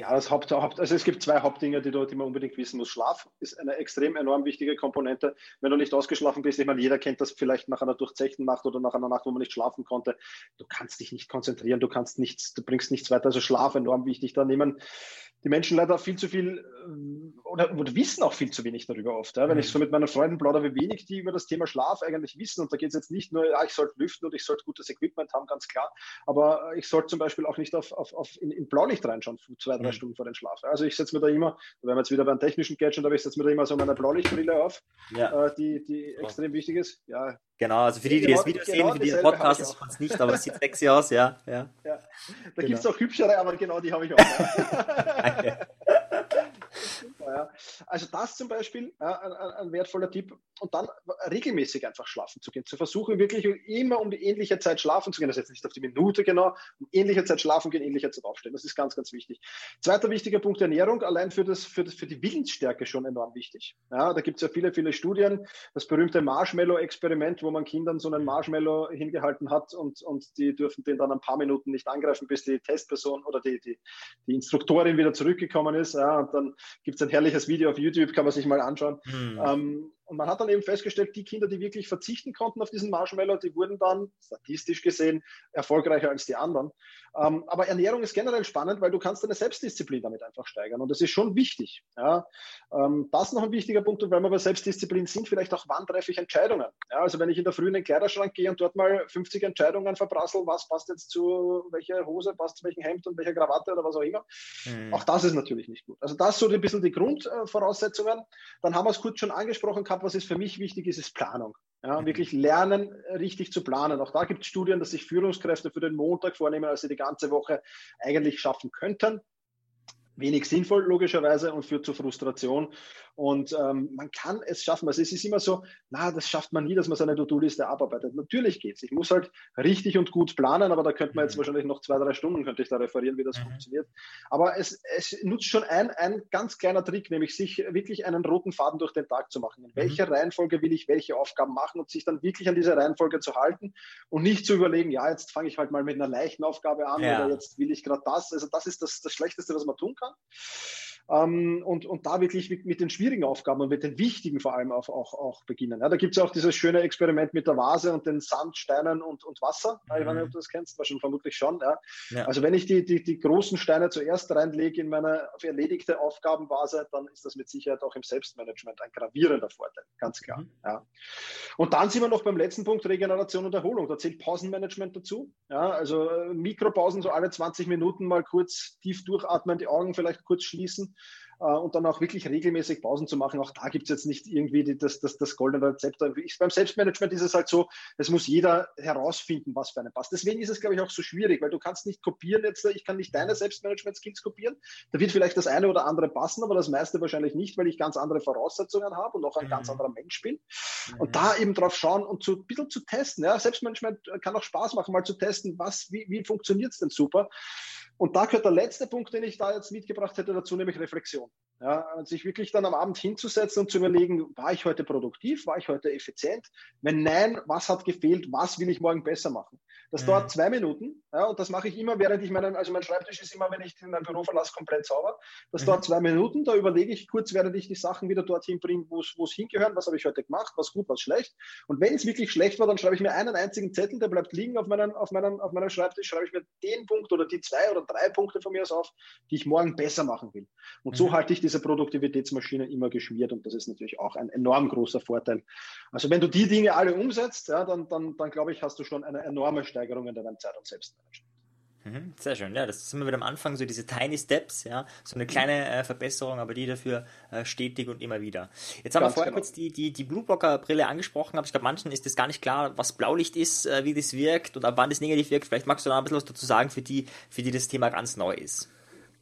Ja, das Haupt, also es gibt zwei Hauptdinge, die, du, die man unbedingt wissen muss. Schlaf ist eine extrem enorm wichtige Komponente. Wenn du nicht ausgeschlafen bist, ich meine, jeder kennt das vielleicht nach einer durchzechten Nacht oder nach einer Nacht, wo man nicht schlafen konnte. Du kannst dich nicht konzentrieren, du kannst nichts, du bringst nichts weiter. Also Schlaf enorm wichtig. Da nehmen die Menschen leider viel zu viel äh, oder, oder wissen auch viel zu wenig darüber oft. Ja? Wenn ich mhm. so mit meinen Freunden plaudere, wie wenig die über das Thema Schlaf eigentlich wissen. Und da geht es jetzt nicht nur, ja, ich sollte lüften und ich sollte gutes Equipment haben, ganz klar. Aber ich sollte zum Beispiel auch nicht auf, auf, auf in, in Blaulicht reinschauen, zwei, drei mhm. Stunden vor dem Schlaf. Also ich setze mir da immer, da wären wir jetzt wieder beim technischen Gadget, aber ich setze mir da immer so meine Blaulichtbrille auf, ja. äh, die, die oh. extrem wichtig ist. Ja, Genau, also für die, die genau, das Video genau sehen, für die Podcast ist es nicht, aber es sieht sexy aus, ja. ja. ja. Da genau. gibt es auch hübschere, aber genau die habe ich auch. Ja. Also das zum Beispiel ja, ein, ein, wertvoller Tipp. Und dann regelmäßig einfach schlafen zu gehen. Zu versuchen, wirklich immer um die ähnliche Zeit schlafen zu gehen. Das ist jetzt nicht auf die Minute genau. Um ähnliche Zeit schlafen gehen, ähnliche Zeit aufstehen. Das ist ganz, ganz wichtig. Zweiter wichtiger Punkt, Ernährung. Allein für, das, für, das, für die Willensstärke schon enorm wichtig. Ja, da gibt es ja viele, viele Studien. Das berühmte Marshmallow-Experiment, wo man Kindern so einen Marshmallow hingehalten hat und, und die dürfen den dann ein paar Minuten nicht angreifen, bis die Testperson oder die, die, die Instruktorin wieder zurückgekommen ist. Ja, und dann gibt es ein herrliches Video auf YouTube, kann man sich mal anschauen. Hm. Ähm, und man hat dann eben festgestellt, die Kinder, die wirklich verzichten konnten auf diesen Marshmallow, die wurden dann statistisch gesehen erfolgreicher als die anderen. Ähm, aber Ernährung ist generell spannend, weil du kannst deine Selbstdisziplin damit einfach steigern. Und das ist schon wichtig. Ja. Ähm, das noch ein wichtiger Punkt, und weil wir bei Selbstdisziplin sind, vielleicht auch, wann treffe ich Entscheidungen? Ja, also wenn ich in der Früh in den Kleiderschrank gehe und dort mal 50 Entscheidungen verbrassel, was passt jetzt zu welcher Hose, passt zu welchem Hemd und welcher Krawatte oder was auch immer. Mhm. Auch das ist natürlich nicht gut. Also das so ein bisschen die Grundvoraussetzungen. Dann haben wir es kurz schon angesprochen gehabt, was ist für mich wichtig ist, ist Planung. Ja, mhm. wirklich lernen, richtig zu planen. Auch da gibt es Studien, dass sich Führungskräfte für den Montag vornehmen, als sie die ganze Woche eigentlich schaffen könnten wenig sinnvoll logischerweise und führt zu Frustration. Und ähm, man kann es schaffen. Also es ist immer so, na, das schafft man nie, dass man seine To-Do-Liste abarbeitet. Natürlich geht es. Ich muss halt richtig und gut planen, aber da könnte man jetzt mhm. wahrscheinlich noch zwei, drei Stunden, könnte ich da referieren, wie das mhm. funktioniert. Aber es, es nutzt schon ein, ein ganz kleiner Trick, nämlich sich wirklich einen roten Faden durch den Tag zu machen. In mhm. welcher. Reihenfolge will ich welche Aufgaben machen und sich dann wirklich an diese Reihenfolge zu halten und nicht zu überlegen, ja, jetzt fange ich halt mal mit einer leichten Aufgabe an ja. oder jetzt will ich gerade das. Also das ist das, das Schlechteste, was man tun kann. ähm, und, und da wirklich mit den schwierigen Aufgaben und mit den wichtigen vor allem auch, auch, auch beginnen. Ja, da gibt es auch dieses schöne Experiment mit der Vase und den Sand, Steinen und, und Wasser. Mhm. Ich weiß nicht, ob du das kennst, wahrscheinlich vermutlich schon. Ja. ja. Also wenn ich die, die, die großen Steine zuerst reinlege in meine erledigte Aufgabenvase, dann ist das mit Sicherheit auch im Selbstmanagement ein gravierender Vorteil, ganz klar. Mhm. Ja. Und dann sind wir noch beim letzten Punkt, Regeneration und Erholung. Da zählt Pausenmanagement dazu. Ja, also äh, Mikropausen, so alle 20 Minuten mal kurz tief durchatmen, die Augen vielleicht kurz schließen und dann auch wirklich regelmäßig Pausen zu machen. Auch da gibt es jetzt nicht irgendwie die, das, das, das goldene Rezept. Ich, beim Selbstmanagement ist es halt so, es muss jeder herausfinden, was für einen passt. Deswegen ist es, glaube ich, auch so schwierig, weil du kannst nicht kopieren jetzt, ich kann nicht deine Selbstmanagement-Skills kopieren. Da wird vielleicht das eine oder andere passen, aber das meiste wahrscheinlich nicht, weil ich ganz andere Voraussetzungen habe und auch ein mhm. ganz anderer Mensch bin. Mhm. Und da eben drauf schauen und zu, ein bisschen zu testen. Ja? Selbstmanagement kann auch Spaß machen, mal zu testen, was, wie, wie funktioniert es denn super. Und da gehört der letzte Punkt, den ich da jetzt mitgebracht hätte dazu, nämlich Reflexion. Ja, sich wirklich dann am Abend hinzusetzen und zu überlegen, war ich heute produktiv, war ich heute effizient? Wenn nein, was hat gefehlt, was will ich morgen besser machen? Das mhm. dauert zwei Minuten ja, und das mache ich immer, während ich meinen, also mein Schreibtisch ist immer, wenn ich mein Büro verlasse, komplett sauber. Das mhm. dauert zwei Minuten, da überlege ich kurz, während ich die Sachen wieder dorthin bringe, wo es hingehören, was habe ich heute gemacht, was gut, was schlecht. Und wenn es wirklich schlecht war, dann schreibe ich mir einen einzigen Zettel, der bleibt liegen auf meinem, auf meinem, auf meinem Schreibtisch, schreibe ich mir den Punkt oder die zwei oder drei Punkte von mir aus auf, die ich morgen besser machen will. Und mhm. so halte ich diese Produktivitätsmaschine immer geschmiert und das ist natürlich auch ein enorm großer Vorteil. Also wenn du die Dinge alle umsetzt, ja, dann, dann, dann glaube ich, hast du schon eine enorme Steigerung in deinem Zeit- und Selbstmanagement. Mhm, sehr schön, ja, das sind wir wieder am Anfang, so diese Tiny Steps, ja, so eine kleine äh, Verbesserung, aber die dafür äh, stetig und immer wieder. Jetzt haben Ganz wir vorher genau. kurz die, die, die Blueblocker-Brille angesprochen, aber ich glaube, manchen ist das gar nicht klar, was Blaulicht ist, äh, wie das wirkt und ab wann das negativ wirkt. Vielleicht magst du da ein bisschen was dazu sagen, für die, für die das Thema ganz neu ist.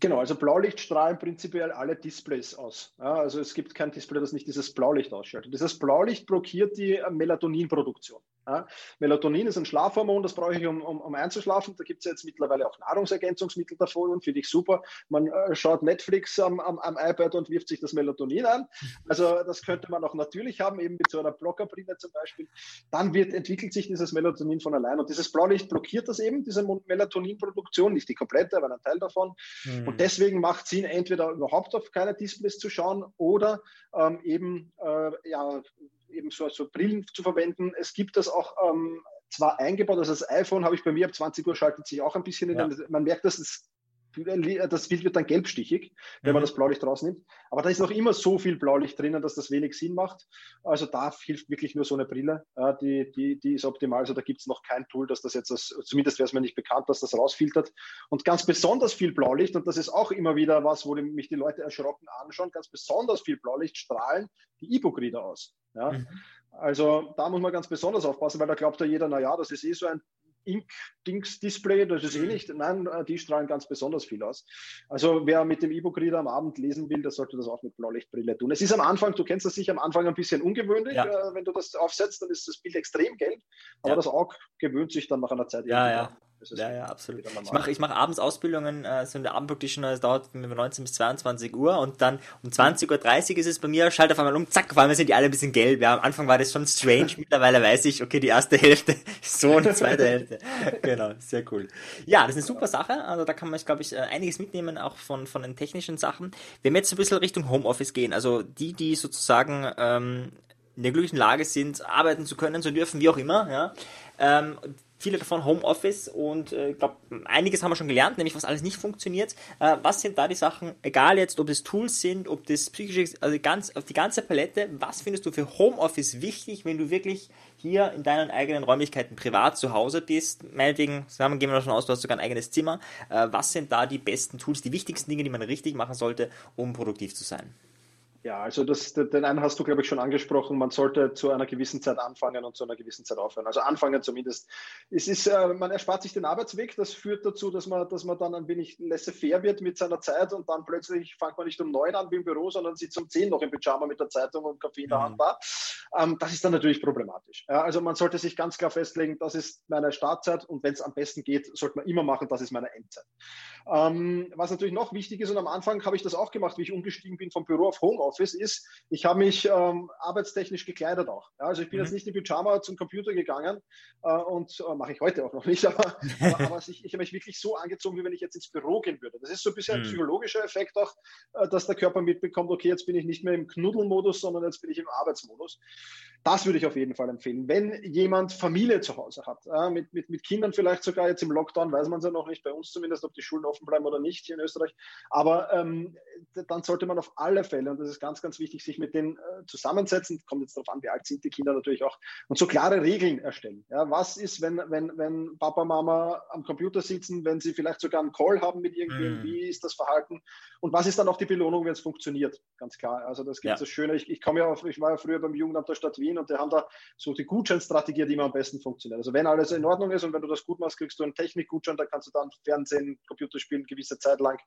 Genau, also Blaulicht strahlen prinzipiell alle Displays aus. Ja, also es gibt kein Display, das nicht dieses Blaulicht ausschaltet. Dieses Blaulicht blockiert die Melatoninproduktion. Ja, Melatonin ist ein Schlafhormon, das brauche ich, um, um, um einzuschlafen. Da gibt es jetzt mittlerweile auch Nahrungsergänzungsmittel davon, finde ich super. Man äh, schaut Netflix am, am, am, iPad und wirft sich das Melatonin an. Also das könnte man auch natürlich haben, eben mit so einer Blockerbrille zum Beispiel. Dann wird, entwickelt sich dieses Melatonin von allein. Und dieses Blaulicht blockiert das eben, diese Melatoninproduktion, nicht die komplette, aber ein Teil davon. Mhm. Und deswegen macht es Sinn, entweder überhaupt auf keine Displays zu schauen oder ähm, eben äh, ja, eben so, so Brillen zu verwenden. Es gibt das auch ähm, zwar eingebaut, also das iPhone habe ich bei mir ab 20 Uhr schaltet sich auch ein bisschen in ja. den, man merkt, dass es das Bild wird dann gelbstichig, wenn mhm. man das Blaulicht rausnimmt. Aber da ist noch immer so viel Blaulicht drinnen, dass das wenig Sinn macht. Also da hilft wirklich nur so eine Brille. die, die, die ist optimal. Also da gibt es noch kein Tool, dass das jetzt, das, zumindest wäre es mir nicht bekannt, dass das rausfiltert. Und ganz besonders viel Blaulicht, und das ist auch immer wieder was, wo mich die Leute erschrocken anschauen, ganz besonders viel Blaulicht strahlen die E-Book-Reader aus. Ja? Mhm. Also da muss man ganz besonders aufpassen, weil da glaubt ja jeder, na ja, das ist eh so ein Ink-Dings-Display, das ist eh mhm. nicht. Nein, äh, die strahlen ganz besonders viel aus. Also wer mit dem E-Book-Reader am Abend lesen will, der sollte das auch mit Blaulichtbrille tun. Es ist am Anfang, du kennst das sicher am Anfang ein bisschen ungewöhnlich. Ja. Äh, wenn du das aufsetzt, dann ist das Bild extrem gelb. Aber ja. das Auge gewöhnt sich dann nach einer Zeit. Ja, ja. Ja, ja, absolut. Ich mache ich mach abends Ausbildungen, äh, so in der Abendpractitioner, das dauert von 19 bis 22 Uhr und dann um 20.30 Uhr ist es bei mir, schalte auf einmal um, zack, vor allem sind die alle ein bisschen gelb. Ja, am Anfang war das schon strange, mittlerweile weiß ich, okay, die erste Hälfte ist so und die zweite Hälfte. Genau, sehr cool. Ja, das ist eine super Sache, also da kann man, glaube ich, äh, einiges mitnehmen, auch von, von den technischen Sachen. Wenn wir jetzt ein bisschen Richtung Homeoffice gehen, also die, die sozusagen ähm, in der glücklichen Lage sind, arbeiten zu können, zu dürfen, wie auch immer, ja, ähm, viele davon Homeoffice und ich äh, glaube, einiges haben wir schon gelernt, nämlich was alles nicht funktioniert. Äh, was sind da die Sachen, egal jetzt, ob das Tools sind, ob das psychische, also ganz, auf die ganze Palette, was findest du für Homeoffice wichtig, wenn du wirklich hier in deinen eigenen Räumlichkeiten privat zu Hause bist? Meinetwegen, sagen, gehen wir davon aus, du hast sogar ein eigenes Zimmer. Äh, was sind da die besten Tools, die wichtigsten Dinge, die man richtig machen sollte, um produktiv zu sein? Ja, also das, den einen hast du, glaube ich, schon angesprochen. Man sollte zu einer gewissen Zeit anfangen und zu einer gewissen Zeit aufhören. Also anfangen zumindest. Es ist, äh, man erspart sich den Arbeitsweg. Das führt dazu, dass man, dass man dann ein wenig laissez-faire wird mit seiner Zeit und dann plötzlich fängt man nicht um neun an wie im Büro, sondern sitzt um zehn noch im Pyjama mit der Zeitung und Kaffee in der Hand da. Ähm, das ist dann natürlich problematisch. Ja, also man sollte sich ganz klar festlegen, das ist meine Startzeit und wenn es am besten geht, sollte man immer machen, das ist meine Endzeit. Ähm, was natürlich noch wichtig ist und am Anfang habe ich das auch gemacht, wie ich umgestiegen bin vom Büro auf Homeoffice Homeoffice ist, ich habe mich ähm, arbeitstechnisch gekleidet auch. Ja, also ich bin mhm. jetzt nicht in Pyjama zum Computer gegangen äh, und äh, mache ich heute auch noch nicht, aber, aber, aber ich, ich habe mich wirklich so angezogen, wie wenn ich jetzt ins Büro gehen würde. Das ist so ein bisschen mhm. ein psychologischer Effekt auch, äh, dass der Körper mitbekommt, okay, jetzt bin ich nicht mehr im Knuddelmodus, sondern jetzt bin ich im Arbeitsmodus. Das würde ich auf jeden Fall empfehlen. Wenn jemand Familie zu Hause hat, mit, mit, mit Kindern vielleicht sogar jetzt im Lockdown, weiß man es ja noch nicht, bei uns zumindest, ob die Schulen offen bleiben oder nicht hier in Österreich, aber ähm, dann sollte man auf alle Fälle, und das ist ganz, ganz wichtig, sich mit denen äh, zusammensetzen, kommt jetzt darauf an, wie alt sind die Kinder natürlich auch, und so klare Regeln erstellen. Ja, was ist, wenn, wenn, wenn Papa, Mama am Computer sitzen, wenn sie vielleicht sogar einen Call haben mit irgendwem, mm. wie ist das Verhalten und was ist dann auch die Belohnung, wenn es funktioniert? Ganz klar. Also das gibt es ja. das Schöne. Ich, ich komme ja auf, ich war ja früher beim Jugendamt der Stadt Wien und die haben da so die Gutscheinstrategie, die immer am besten funktioniert. Also wenn alles in Ordnung ist und wenn du das gut machst, kriegst du einen Technikgutschein, da kannst du dann Fernsehen, Computer spielen, gewisse Zeit lang.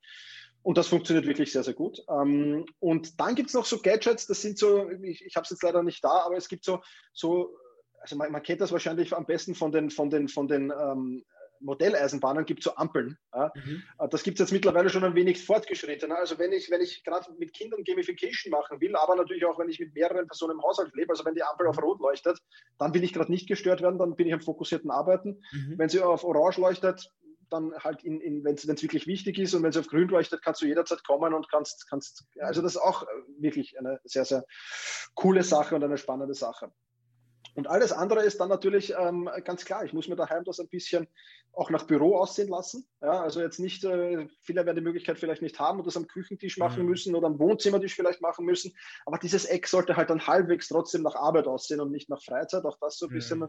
Und das funktioniert wirklich sehr, sehr gut. Ähm, und dann gibt es noch so Gadgets, das sind so, ich, ich habe es jetzt leider nicht da, aber es gibt so, so also man, man, kennt das wahrscheinlich am besten von den, von den, von den ähm, Modelleisenbahnen gibt es so Ampeln. Ja. Mhm. Das gibt es jetzt mittlerweile schon ein wenig fortgeschrittener. Also wenn ich, wenn ich gerade mit Kindern Gamification machen will, aber natürlich auch, wenn ich mit mehreren Personen im Haushalt lebe, also wenn die Ampel auf Rot leuchtet, dann will ich gerade nicht gestört werden, dann bin ich am fokussierten Arbeiten. Mhm. Wenn sie auf Orange leuchtet, dann halt in, in wenn es wirklich wichtig ist und wenn es auf grün leuchtet, kannst du jederzeit kommen und kannst, kannst, also das ist auch wirklich eine sehr, sehr coole Sache und eine spannende Sache. Und alles andere ist dann natürlich ähm, ganz klar, ich muss mir daheim das ein bisschen auch nach Büro aussehen lassen. Ja, also jetzt nicht, äh, viele werden die Möglichkeit vielleicht nicht haben und das am Küchentisch machen mhm. müssen oder am Wohnzimmertisch vielleicht machen müssen. Aber dieses Eck sollte halt dann halbwegs trotzdem nach Arbeit aussehen und nicht nach Freizeit. Auch das so ein mhm. bisschen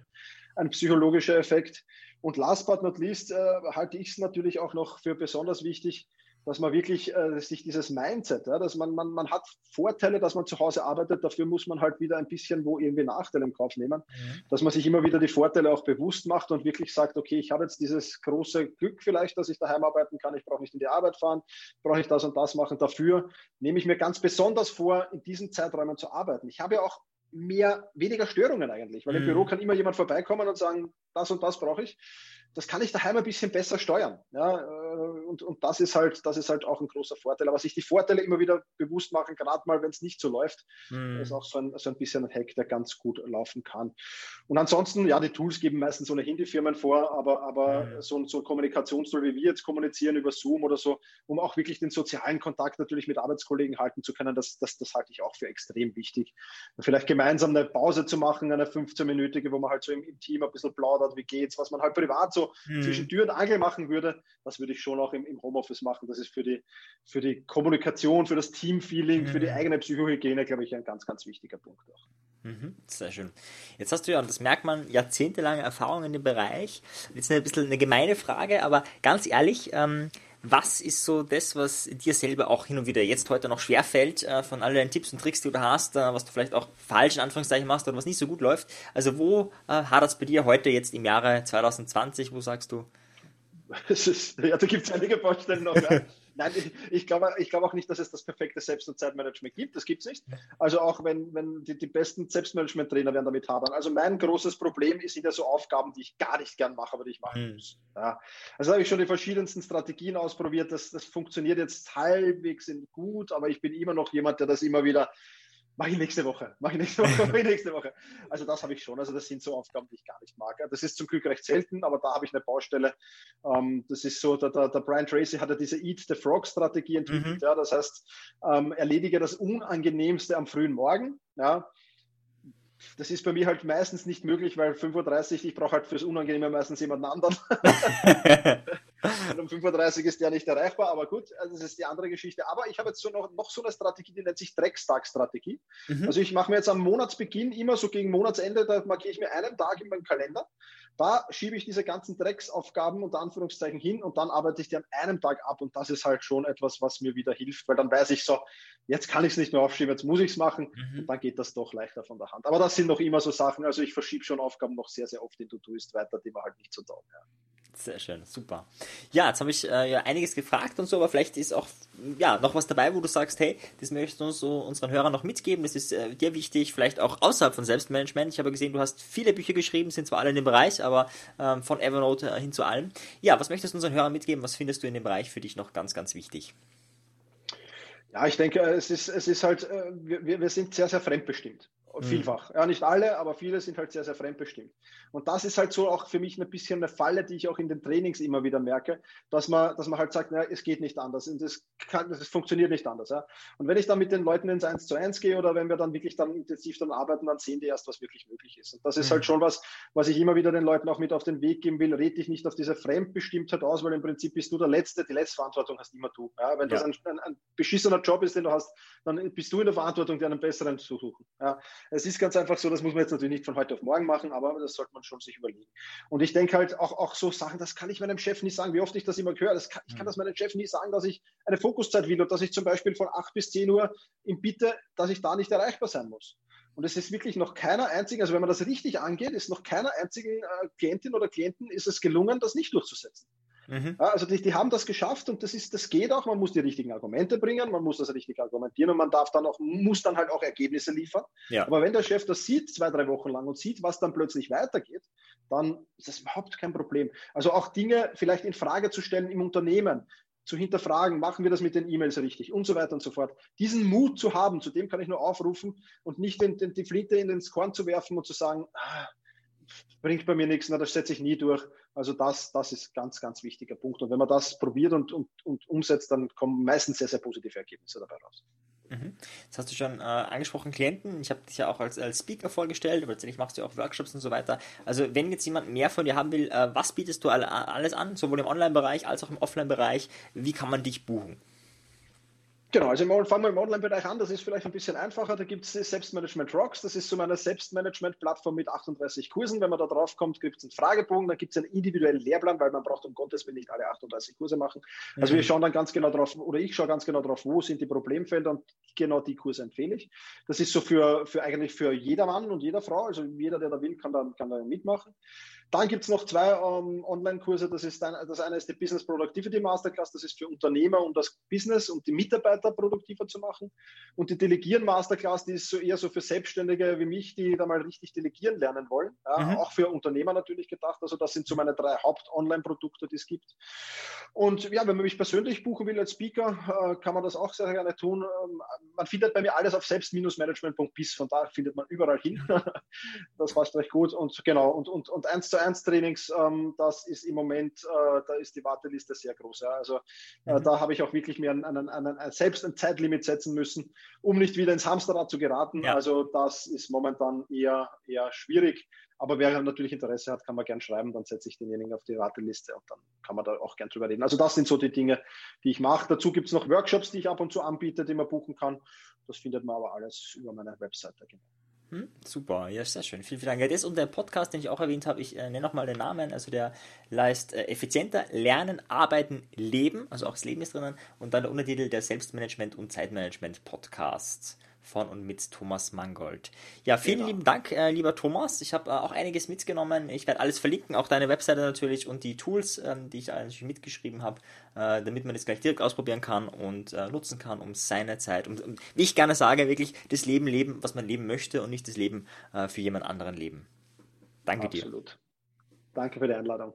ein psychologischer Effekt. Und last but not least äh, halte ich es natürlich auch noch für besonders wichtig, dass man wirklich äh, sich dieses Mindset, ja, dass man, man, man hat Vorteile, dass man zu Hause arbeitet, dafür muss man halt wieder ein bisschen wo irgendwie Nachteile im Kauf nehmen, mhm. dass man sich immer wieder die Vorteile auch bewusst macht und wirklich sagt, okay, ich habe jetzt dieses große Glück vielleicht, dass ich daheim arbeiten kann, ich brauche nicht in die Arbeit fahren, brauche ich das und das machen, dafür nehme ich mir ganz besonders vor, in diesen Zeiträumen zu arbeiten. Ich habe ja auch mehr, weniger Störungen eigentlich, weil mhm. im Büro kann immer jemand vorbeikommen und sagen, das und das brauche ich das kann ich daheim ein bisschen besser steuern. Ja, äh, und, und das ist halt, das ist halt auch ein großer Vorteil. Aber sich die Vorteile immer wieder bewusst machen, gerade mal, wenn es nicht so läuft, mhm. ist auch so ein, so ein bisschen ein Hack, der ganz gut laufen kann. Und ansonsten, ja, die Tools geben meistens ohnehin die Firmen vor, aber, aber mhm. so, so ein Kommunikationstool wie wir jetzt kommunizieren über Zoom oder so, um auch wirklich den sozialen Kontakt natürlich mit Arbeitskollegen halten zu können, das, das, das halte ich auch für extrem wichtig. Vielleicht gemeinsam eine Pause zu machen, eine 15-minütige, wo man halt so im, im Team ein bisschen plaudert, wie geht's, was man halt privat so so hm. zwischen Tür und Angel machen würde, das würde ich schon auch im, im Homeoffice machen. Das ist für die, für die Kommunikation, für das Teamfeeling, hm. für die hm. eigene Psychohygiene, glaube ich, ein ganz, ganz wichtiger Punkt auch. Mhm, sehr schön. Jetzt hast du ja, und das merkt man, jahrzehntelange Erfahrung in dem Bereich. Jetzt ein bisschen eine gemeine Frage, aber ganz ehrlich, ähm, was ist so das, was dir selber auch hin und wieder jetzt heute noch schwerfällt, äh, von all deinen Tipps und Tricks, die du da hast, äh, was du vielleicht auch falsch in Anführungszeichen machst oder was nicht so gut läuft? Also wo äh, hadert es bei dir heute jetzt im Jahre 2020? Wo sagst du? Ist, ja, da gibt es einige Baustellen noch. Ja. Nein, ich, ich glaube ich glaub auch nicht, dass es das perfekte Selbst- und Zeitmanagement gibt. Das gibt es nicht. Also auch wenn, wenn die, die besten Selbstmanagement-Trainer werden damit hadern. Also mein großes Problem sind ja so Aufgaben, die ich gar nicht gern mache, aber die ich machen hm. muss. Ja. Also habe ich schon die verschiedensten Strategien ausprobiert. Das, das funktioniert jetzt halbwegs gut, aber ich bin immer noch jemand, der das immer wieder Mache ich nächste Woche. Mache ich nächste Woche. Mache ich nächste Woche. Also das habe ich schon. Also das sind so Aufgaben, die ich gar nicht mag. Das ist zum Glück recht selten, aber da habe ich eine Baustelle. Ähm, das ist so, der, der, der, Brian Tracy hat ja diese Eat the Frog Strategie entwickelt. Mhm. Ja, das heißt, ähm, erledige das Unangenehmste am frühen Morgen. Ja, das ist bei mir halt meistens nicht möglich, weil 5.30 Uhr, ich brauche halt fürs Unangenehme meistens jemanden anderen. Und um 5.30 Uhr ist der nicht erreichbar, aber gut, also das ist die andere Geschichte. Aber ich habe jetzt so noch, noch so eine Strategie, die nennt sich Dreckstag-Strategie. Mhm. Also ich mache mir jetzt am Monatsbeginn immer so gegen Monatsende, da markiere ich mir einen Tag in meinem Kalender. Da schiebe ich diese ganzen Drecksaufgaben unter Anführungszeichen hin und dann arbeite ich die an einem Tag ab. Und das ist halt schon etwas, was mir wieder hilft, weil dann weiß ich so, jetzt kann ich es nicht mehr aufschieben, jetzt muss ich es machen mhm. und dann geht das doch leichter von der Hand. Aber das sind noch immer so Sachen, also ich verschiebe schon Aufgaben noch sehr, sehr oft in To-Doist weiter, die man halt nicht so taugen. Ja. Sehr schön, super. Ja, jetzt habe ich äh, ja einiges gefragt und so, aber vielleicht ist auch ja noch was dabei, wo du sagst, hey, das möchtest du so unseren Hörern noch mitgeben, das ist äh, dir wichtig, vielleicht auch außerhalb von Selbstmanagement. Ich habe gesehen, du hast viele Bücher geschrieben, sind zwar alle in dem Bereich, aber ähm, von Evernote äh, hin zu allem. Ja, was möchtest du unseren Hörern mitgeben? Was findest du in dem Bereich für dich noch ganz, ganz wichtig? Ja, ich denke, es ist, es ist halt, äh, wir, wir sind sehr, sehr fremdbestimmt. Mhm. Vielfach. Ja, nicht alle, aber viele sind halt sehr, sehr fremdbestimmt. Und das ist halt so auch für mich ein bisschen eine Falle, die ich auch in den Trainings immer wieder merke, dass man, dass man halt sagt, naja, es geht nicht anders und das, kann, das funktioniert nicht anders. Ja. Und wenn ich dann mit den Leuten ins 1 zu 1 gehe oder wenn wir dann wirklich dann intensiv dann arbeiten, dann sehen die erst, was wirklich möglich ist. Und das ist mhm. halt schon was, was ich immer wieder den Leuten auch mit auf den Weg geben will. Red dich nicht auf diese Fremdbestimmtheit aus, weil im Prinzip bist du der Letzte, die letzte Verantwortung hast immer du. Ja. Wenn ja. das ein, ein, ein beschissener Job ist, den du hast, dann bist du in der Verantwortung, dir einen besseren zu suchen. Ja. Es ist ganz einfach so, das muss man jetzt natürlich nicht von heute auf morgen machen, aber das sollte man schon sich überlegen. Und ich denke halt auch, auch so Sachen, das kann ich meinem Chef nicht sagen, wie oft ich das immer höre. Das kann, ich kann das meinem Chef nie sagen, dass ich eine Fokuszeit will und dass ich zum Beispiel von 8 bis 10 Uhr im Bitte, dass ich da nicht erreichbar sein muss. Und es ist wirklich noch keiner einzigen, also wenn man das richtig angeht, ist noch keiner einzigen äh, Klientin oder Klienten ist es gelungen, das nicht durchzusetzen. Mhm. Also die, die, haben das geschafft und das ist, das geht auch. Man muss die richtigen Argumente bringen, man muss das richtig argumentieren und man darf dann auch, muss dann halt auch Ergebnisse liefern. Ja. Aber wenn der Chef das sieht, zwei, drei Wochen lang und sieht, was dann plötzlich weitergeht, dann ist das überhaupt kein Problem. Also auch Dinge vielleicht in Frage zu stellen im Unternehmen, zu hinterfragen, machen wir das mit den E-Mails richtig und so weiter und so fort. Diesen Mut zu haben, zu dem kann ich nur aufrufen und nicht den, den, die Flinte in den Korn zu werfen und zu sagen, ah, bringt bei mir nichts, na, das setze ich nie durch. Also das, das ist ganz, ganz wichtiger Punkt. Und wenn man das probiert und, und, und umsetzt, dann kommen meistens sehr, sehr positive Ergebnisse dabei raus. Mhm. Jetzt hast du schon äh, angesprochen, Klienten. Ich habe dich ja auch als, als Speaker vorgestellt, aber letztendlich machst du auch Workshops und so weiter. Also wenn jetzt jemand mehr von dir haben will, äh, was bietest du alle, alles an, sowohl im Online-Bereich als auch im Offline-Bereich? Wie kann man dich buchen? Genau, also fangen wir im Online-Bereich an, das ist vielleicht ein bisschen einfacher. Da gibt es Selbstmanagement Rocks, das ist so meine Selbstmanagement-Plattform mit 38 Kursen. Wenn man da drauf kommt, gibt es einen Fragebogen, dann gibt es einen individuellen Lehrplan, weil man braucht um Gottes Willen nicht alle 38 Kurse machen. Also mhm. wir schauen dann ganz genau drauf, oder ich schaue ganz genau drauf, wo sind die Problemfelder und genau die Kurse empfehle ich. Das ist so für, für eigentlich für jeder Mann und jeder Frau, also jeder, der da will, kann da, kann da mitmachen. Dann gibt es noch zwei ähm, Online-Kurse. Das, ist das eine ist die Business Productivity Masterclass. Das ist für Unternehmer, um das Business und die Mitarbeiter produktiver zu machen. Und die Delegieren Masterclass, die ist so eher so für Selbstständige wie mich, die da mal richtig delegieren lernen wollen. Ja, mhm. Auch für Unternehmer natürlich gedacht. Also das sind so meine drei Haupt-Online-Produkte, die es gibt. Und ja, wenn man mich persönlich buchen will als Speaker, äh, kann man das auch sehr gerne tun. Ähm, man findet bei mir alles auf selbst-management.bis. Von da findet man überall hin. das passt recht gut. Und genau. Und, und, und eins zu 1 Trainings, ähm, das ist im Moment, äh, da ist die Warteliste sehr groß. Ja. Also äh, mhm. da habe ich auch wirklich mir einen, einen, einen, selbst ein Zeitlimit setzen müssen, um nicht wieder ins Hamsterrad zu geraten. Ja. Also das ist momentan eher, eher schwierig. Aber wer natürlich Interesse hat, kann man gern schreiben, dann setze ich denjenigen auf die Warteliste und dann kann man da auch gern drüber reden. Also das sind so die Dinge, die ich mache. Dazu gibt es noch Workshops, die ich ab und zu anbiete, die man buchen kann. Das findet man aber alles über meine Webseite. Genau. Hm, super, ja, sehr schön. Vielen, vielen Dank. das und der Podcast, den ich auch erwähnt habe, ich äh, nenne nochmal den Namen, also der heißt äh, Effizienter Lernen, Arbeiten, Leben, also auch das Leben ist drinnen. Und dann der Untertitel der Selbstmanagement und Zeitmanagement Podcast von und mit Thomas Mangold. Ja, vielen genau. lieben Dank, äh, lieber Thomas. Ich habe äh, auch einiges mitgenommen. Ich werde alles verlinken, auch deine Webseite natürlich und die Tools, ähm, die ich natürlich mitgeschrieben habe, äh, damit man das gleich direkt ausprobieren kann und äh, nutzen kann, um seine Zeit, um, um, wie ich gerne sage, wirklich das Leben leben, was man leben möchte und nicht das Leben äh, für jemand anderen leben. Danke Absolut. dir. Danke für die Einladung.